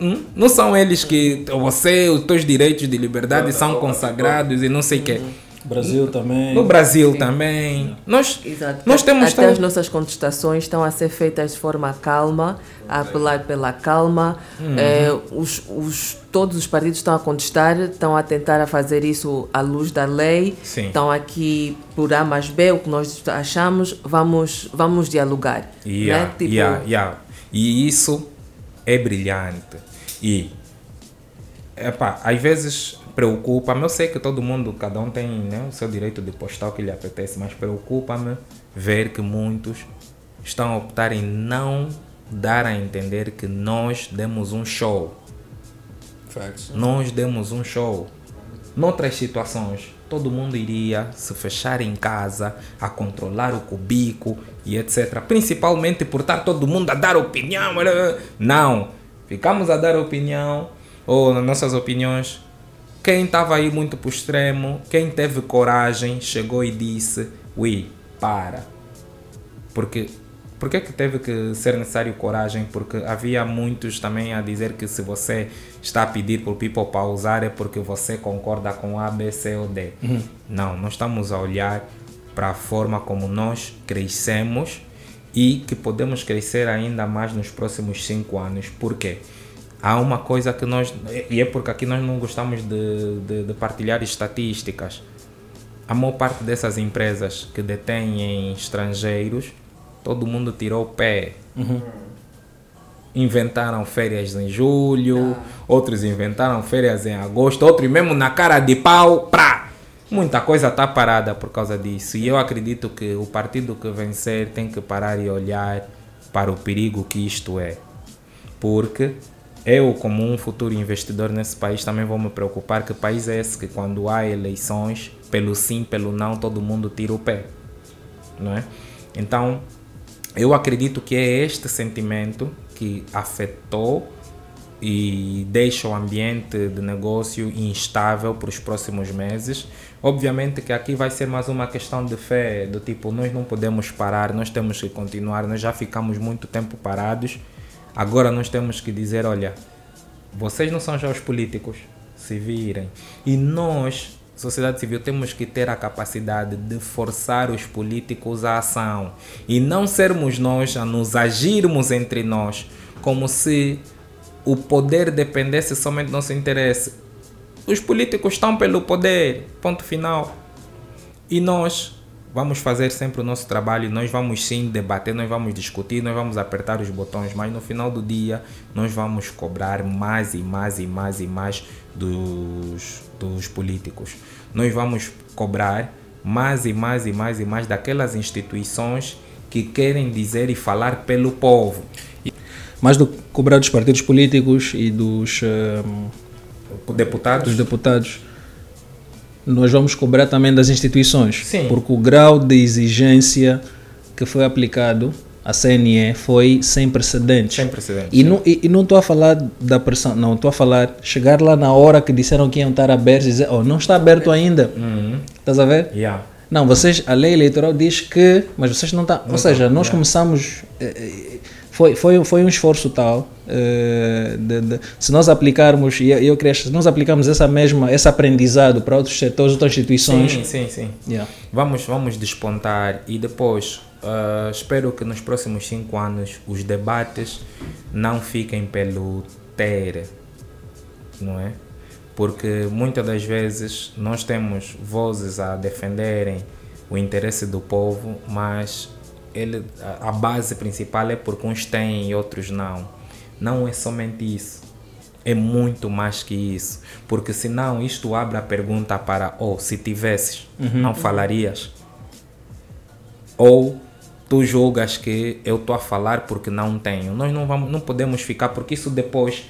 Hum? Não são eles que você, os teus direitos de liberdade são consagrados e não sei o quê. Brasil também. No Brasil também. Nós, Exato. nós temos. Até as nossas contestações estão a ser feitas de forma calma, a apelar pela calma. Uhum. Eh, os, os, todos os partidos estão a contestar, estão a tentar a fazer isso à luz da lei. Sim. Estão aqui por A mais B, o que nós achamos, vamos, vamos dialogar. Yeah, né? Tipo, yeah, yeah. E isso é brilhante. E, epá, às vezes preocupa-me, eu sei que todo mundo, cada um tem né, o seu direito de postar o que lhe apetece, mas preocupa-me ver que muitos estão a optar em não dar a entender que nós demos um show. Facts. Nós demos um show. Noutras situações, todo mundo iria se fechar em casa, a controlar o cubico e etc. Principalmente por estar todo mundo a dar opinião. Não. Ficamos a dar opinião, ou nas nossas opiniões. Quem estava aí muito para o extremo, quem teve coragem, chegou e disse: Ui, para. Porque por que, que teve que ser necessário coragem? Porque havia muitos também a dizer que se você está a pedir por people para usar é porque você concorda com A, B, C ou D. Não, nós estamos a olhar para a forma como nós crescemos e que podemos crescer ainda mais nos próximos cinco anos. Por quê? Há uma coisa que nós. E é porque aqui nós não gostamos de, de, de partilhar estatísticas. A maior parte dessas empresas que detêm estrangeiros todo mundo tirou o pé. Inventaram férias em julho, outros inventaram férias em agosto, outros mesmo na cara de pau, pra! Muita coisa está parada por causa disso. E eu acredito que o partido que vencer tem que parar e olhar para o perigo que isto é. Porque eu, como um futuro investidor nesse país, também vou me preocupar que país é esse que quando há eleições, pelo sim, pelo não, todo mundo tira o pé. Não é? Então, eu acredito que é este sentimento que afetou e deixa o ambiente de negócio instável para os próximos meses. Obviamente que aqui vai ser mais uma questão de fé, do tipo, nós não podemos parar, nós temos que continuar, nós já ficamos muito tempo parados. Agora nós temos que dizer, olha, vocês não são já os políticos, se virem. E nós, sociedade civil, temos que ter a capacidade de forçar os políticos à ação e não sermos nós a nos agirmos entre nós como se o poder dependesse somente do nosso interesse. Os políticos estão pelo poder, ponto final. E nós vamos fazer sempre o nosso trabalho, nós vamos sim debater, nós vamos discutir, nós vamos apertar os botões, mas no final do dia nós vamos cobrar mais e mais e mais e mais dos, dos políticos. Nós vamos cobrar mais e mais e mais e mais daquelas instituições que querem dizer e falar pelo povo. Mais do que cobrar dos partidos políticos e dos, ehm, Deputados, dos deputados, nós vamos cobrar também das instituições. Sim. Porque o grau de exigência que foi aplicado à CNE foi sem precedentes. sem precedentes. E não e, e não estou a falar da pressão, não, estou a falar chegar lá na hora que disseram que iam estar abertos e dizer, oh, não está aberto ainda. Uhum. Estás a ver? Yeah. Não, vocês, a lei eleitoral diz que, mas vocês não estão. Ou seja, nós yeah. começamos. eh, eh, Foi, foi, foi um esforço tal. eh, de- de- se nós aplicarmos, e eu, eu queria, se nós aplicarmos essa mesma, esse aprendizado para outros setores, outras instituições. Sim, sim, sim. Yeah. Vamos, vamos despontar e depois ah, espero que nos próximos cinco anos os debates não fiquem pelo ter, não é? Porque muitas das vezes nós temos vozes a defenderem o interesse do povo, mas ele, a, base principal é porque uns têm e outros não. Não é somente isso. É muito mais que isso. Porque senão isto abre a pergunta para, oh, se tivesses, não falarias? Ou tu julgas que eu estou a falar porque não tenho. Nós não, vamos, não podemos ficar, porque isso depois.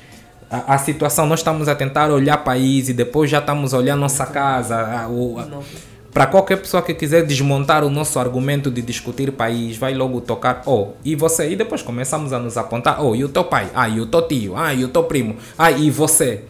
A, a situação, nós estamos a tentar olhar país e depois já estamos a olhar nossa casa. a- a-. para qualquer pessoa que quiser desmontar o nosso argumento de discutir país, vai logo tocar, oh, e você? E depois começamos a nos apontar, oh, e o teu pai? Ah, e o teu tio? Ah, e o teu primo? Ah, e você?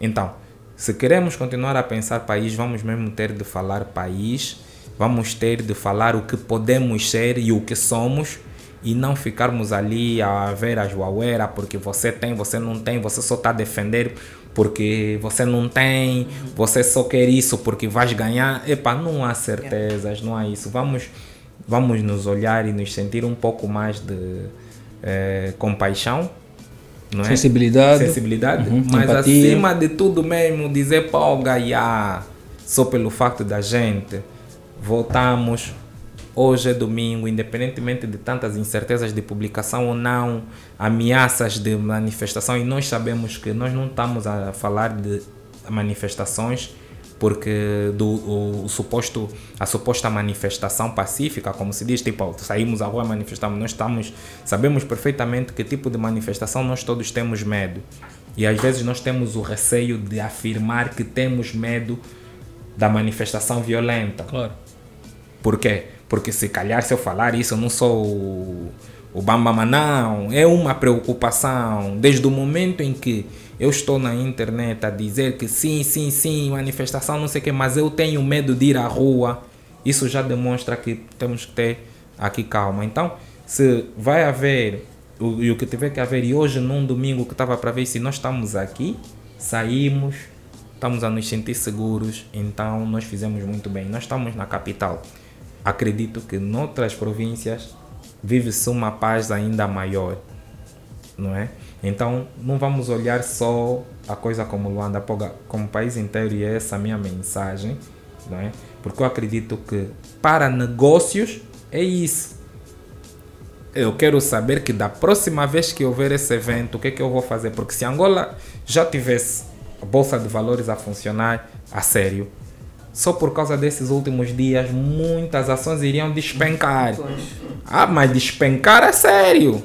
Então, se queremos continuar a pensar país, vamos mesmo ter de falar país, vamos ter de falar o que podemos ser e o que somos e não ficarmos ali a ver as wauera porque você tem, você não tem, você só está a defender porque você não tem, você só quer isso porque vais ganhar. Epa, não há certezas, não há isso. Vamos, vamos nos olhar e nos sentir um pouco mais de eh, compaixão. É? Sensibilidade. Sensibilidade, Uhum, mas empatia. acima de tudo mesmo, dizer para o Gaia, só pelo facto da gente, voltamos. Hoje é domingo, independentemente de tantas incertezas de publicação ou não, ameaças de manifestação, e nós sabemos que nós não estamos a falar de manifestações porque do o, o suposto a suposta manifestação pacífica como se diz tipo saímos à rua manifestamos nós estamos sabemos perfeitamente que tipo de manifestação nós todos temos medo e às vezes nós temos o receio de afirmar que temos medo da manifestação violenta Claro. por quê? Porque se calhar se eu falar isso eu não sou o, Bambama, não. É uma preocupação. Desde o momento em que eu estou na internet a dizer que sim, sim, sim, manifestação, não sei o quê, mas eu tenho medo de ir à rua, isso já demonstra que temos que ter aqui calma. Então, se vai haver o, e o que tiver que haver, e hoje num domingo que estava para ver se nós estamos aqui, saímos, estamos a nos sentir seguros, então nós fizemos muito bem. Nós estamos na capital. Acredito que noutras províncias vive-se uma paz ainda maior, não é? Então não vamos olhar só a coisa como Luanda, como país inteiro e é essa a minha mensagem, não é? Porque eu acredito que para negócios é isso. Eu quero saber que da próxima vez que houver esse evento, o que é que eu vou fazer? Porque se Angola já tivesse a Bolsa de Valores a funcionar a sério, só por causa desses últimos dias, muitas ações iriam despencar. Ah, mas despencar é sério.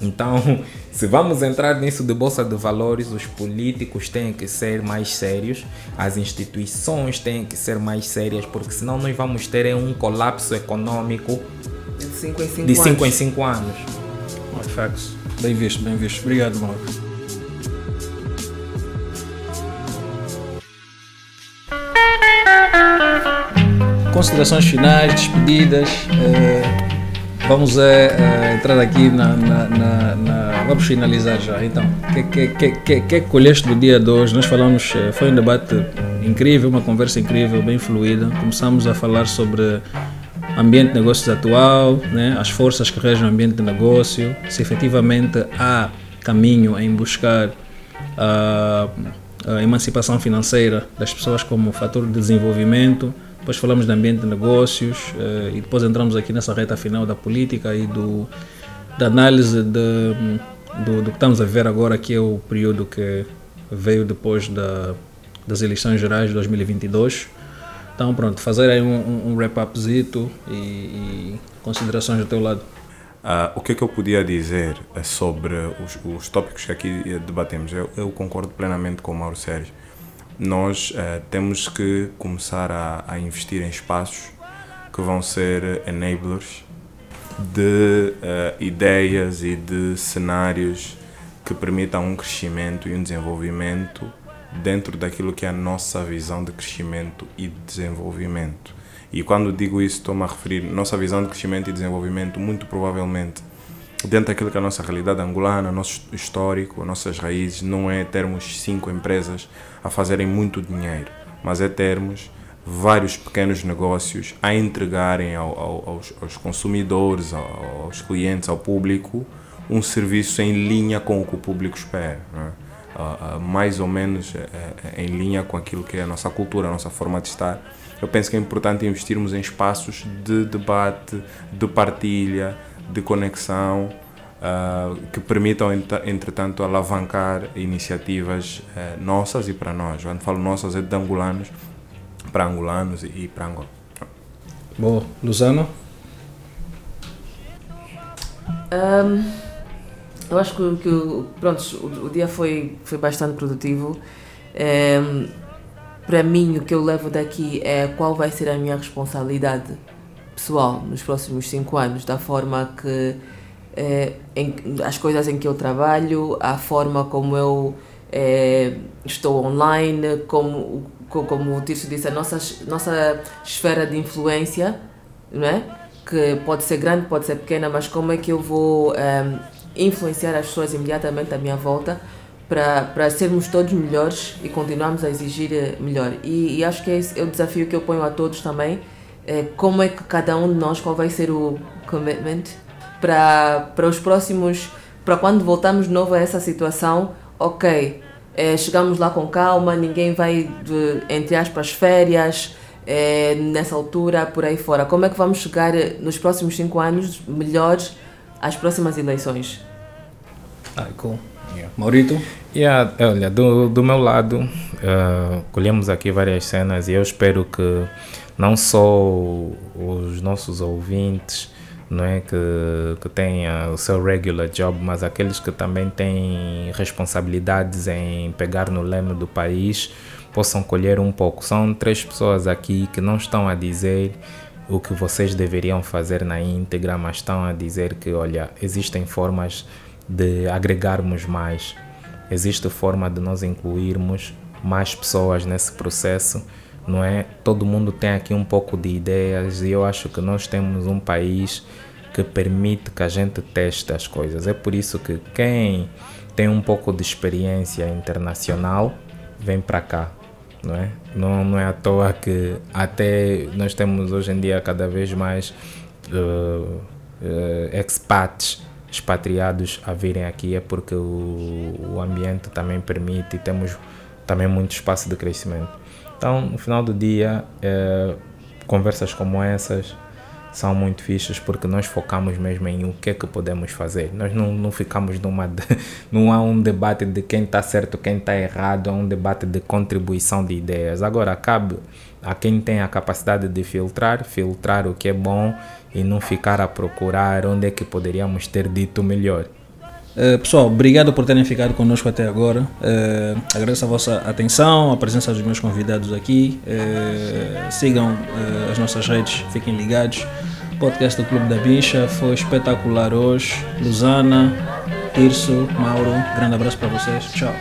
Então, se vamos entrar nisso de bolsa de valores, os políticos têm que ser mais sérios, as instituições têm que ser mais sérias, porque senão nós vamos ter um colapso econômico De 5 em 5 de anos. 5 em 5 anos. Right, facts. Bem visto, bem visto. Obrigado, Mauro. Considerações finais, despedidas. eh, vamos eh, entrar aqui na, na- na- na- Vamos finalizar já. Então, o que, que, que, que, colheste do dia de hoje? Nós falamos, foi um debate incrível, uma conversa incrível, bem fluida. Começamos a falar sobre ambiente de negócios atual, né, as forças que regem o ambiente de negócio, se efetivamente há caminho em buscar a emancipação financeira das pessoas como fator de desenvolvimento. Depois falamos de ambiente de negócios eh, e depois entramos aqui nessa reta final da política e do, da análise de, do, do que estamos a ver agora, que é o período que veio depois da, das eleições gerais de 2022. Então, pronto, fazer aí um, um, wrap-upzito e, e considerações do teu lado. Ah, o que é que eu podia dizer eh, sobre os, os tópicos que aqui eh, debatemos? Eu, eu concordo plenamente com o Mauro Sérgio. Nós eh, temos que começar a, a investir em espaços que vão ser enablers de eh, ideias e de cenários que permitam um crescimento e um desenvolvimento dentro daquilo que é a nossa visão de crescimento e de desenvolvimento. E quando digo isso, estou-me a referir nossa visão de crescimento e desenvolvimento, muito provavelmente dentro daquilo que é a nossa realidade angolana, nosso histórico, nossas raízes, não é termos cinco empresas a fazerem muito dinheiro, mas é termos vários pequenos negócios a entregarem ao, ao, aos, aos, consumidores, ao, aos clientes, ao público, um serviço em linha com o que o público espera. Uh, uh, mais ou menos uh, em linha com aquilo que é a nossa cultura, a nossa forma de estar. Eu penso que é importante investirmos em espaços de debate, de partilha, de conexão, que permitam, entretanto, alavancar iniciativas nossas e para nós. Quando falo nossas, é de angolanos para angolanos e para Angola. Boa. Luzano? Um, eu acho que, que pronto, o, o, dia foi, foi bastante produtivo. Um, para mim, o que eu levo daqui é qual vai ser a minha responsabilidade pessoal nos próximos cinco anos, da forma que é, em, as coisas em que eu trabalho, a forma como eu é, estou online, como, como o Tirso disse, a nossa, nossa esfera de influência, não é? que pode ser grande, pode ser pequena, mas como é que eu vou ehm, influenciar as pessoas imediatamente à minha volta para sermos todos melhores e continuarmos a exigir eh, melhor. E, e, acho que é esse é o desafio que eu ponho a todos também, é como é que cada um de nós, qual vai ser o commitment para, para os próximos, para quando voltarmos de novo a essa situação, ok, é, chegamos lá com calma, ninguém vai, de, entre aspas, férias, é, nessa altura, por aí fora. Como é que vamos chegar nos próximos cinco anos melhores às próximas eleições? Ah, cool. Yeah. Maurito? Yeah, olha, do, do meu lado, uh, colhemos aqui várias cenas e eu espero que não só os nossos ouvintes não é que, que tenha o seu regular job, mas aqueles que também têm responsabilidades em pegar no leme do país possam colher um pouco. São três pessoas aqui que não estão a dizer o que vocês deveriam fazer na íntegra, mas estão a dizer que, olha, existem formas de agregarmos mais, existe forma de nós incluirmos mais pessoas nesse processo, não é? Todo mundo tem aqui um pouco de ideias e eu acho que nós temos um país que permite que a gente teste as coisas. É por isso que quem tem um pouco de experiência internacional vem para cá não é? Não, não é à toa que até nós temos hoje em dia cada vez mais uh, uh, expats, expatriados a virem aqui, é porque o, o ambiente também permite e temos também muito espaço de crescimento. Então, no final do dia, uh, conversas como essas são muito fixas porque nós focamos mesmo em o que é que podemos fazer. Nós não, não ficamos numa. De, não há um debate de quem está certo, quem está errado, há um debate de contribuição de ideias. Agora, cabe a quem tem a capacidade de filtrar, filtrar o que é bom e não ficar a procurar onde é que poderíamos ter dito melhor. Uh, pessoal, obrigado por terem ficado conosco até agora. Uh, agradeço a vossa atenção, a presença dos meus convidados aqui. Uh, sigam as nossas redes, fiquem ligados. O podcast do Clube da Bicha foi espetacular hoje. Luzana, Tirso, Mauro, grande abraço para vocês. Tchau.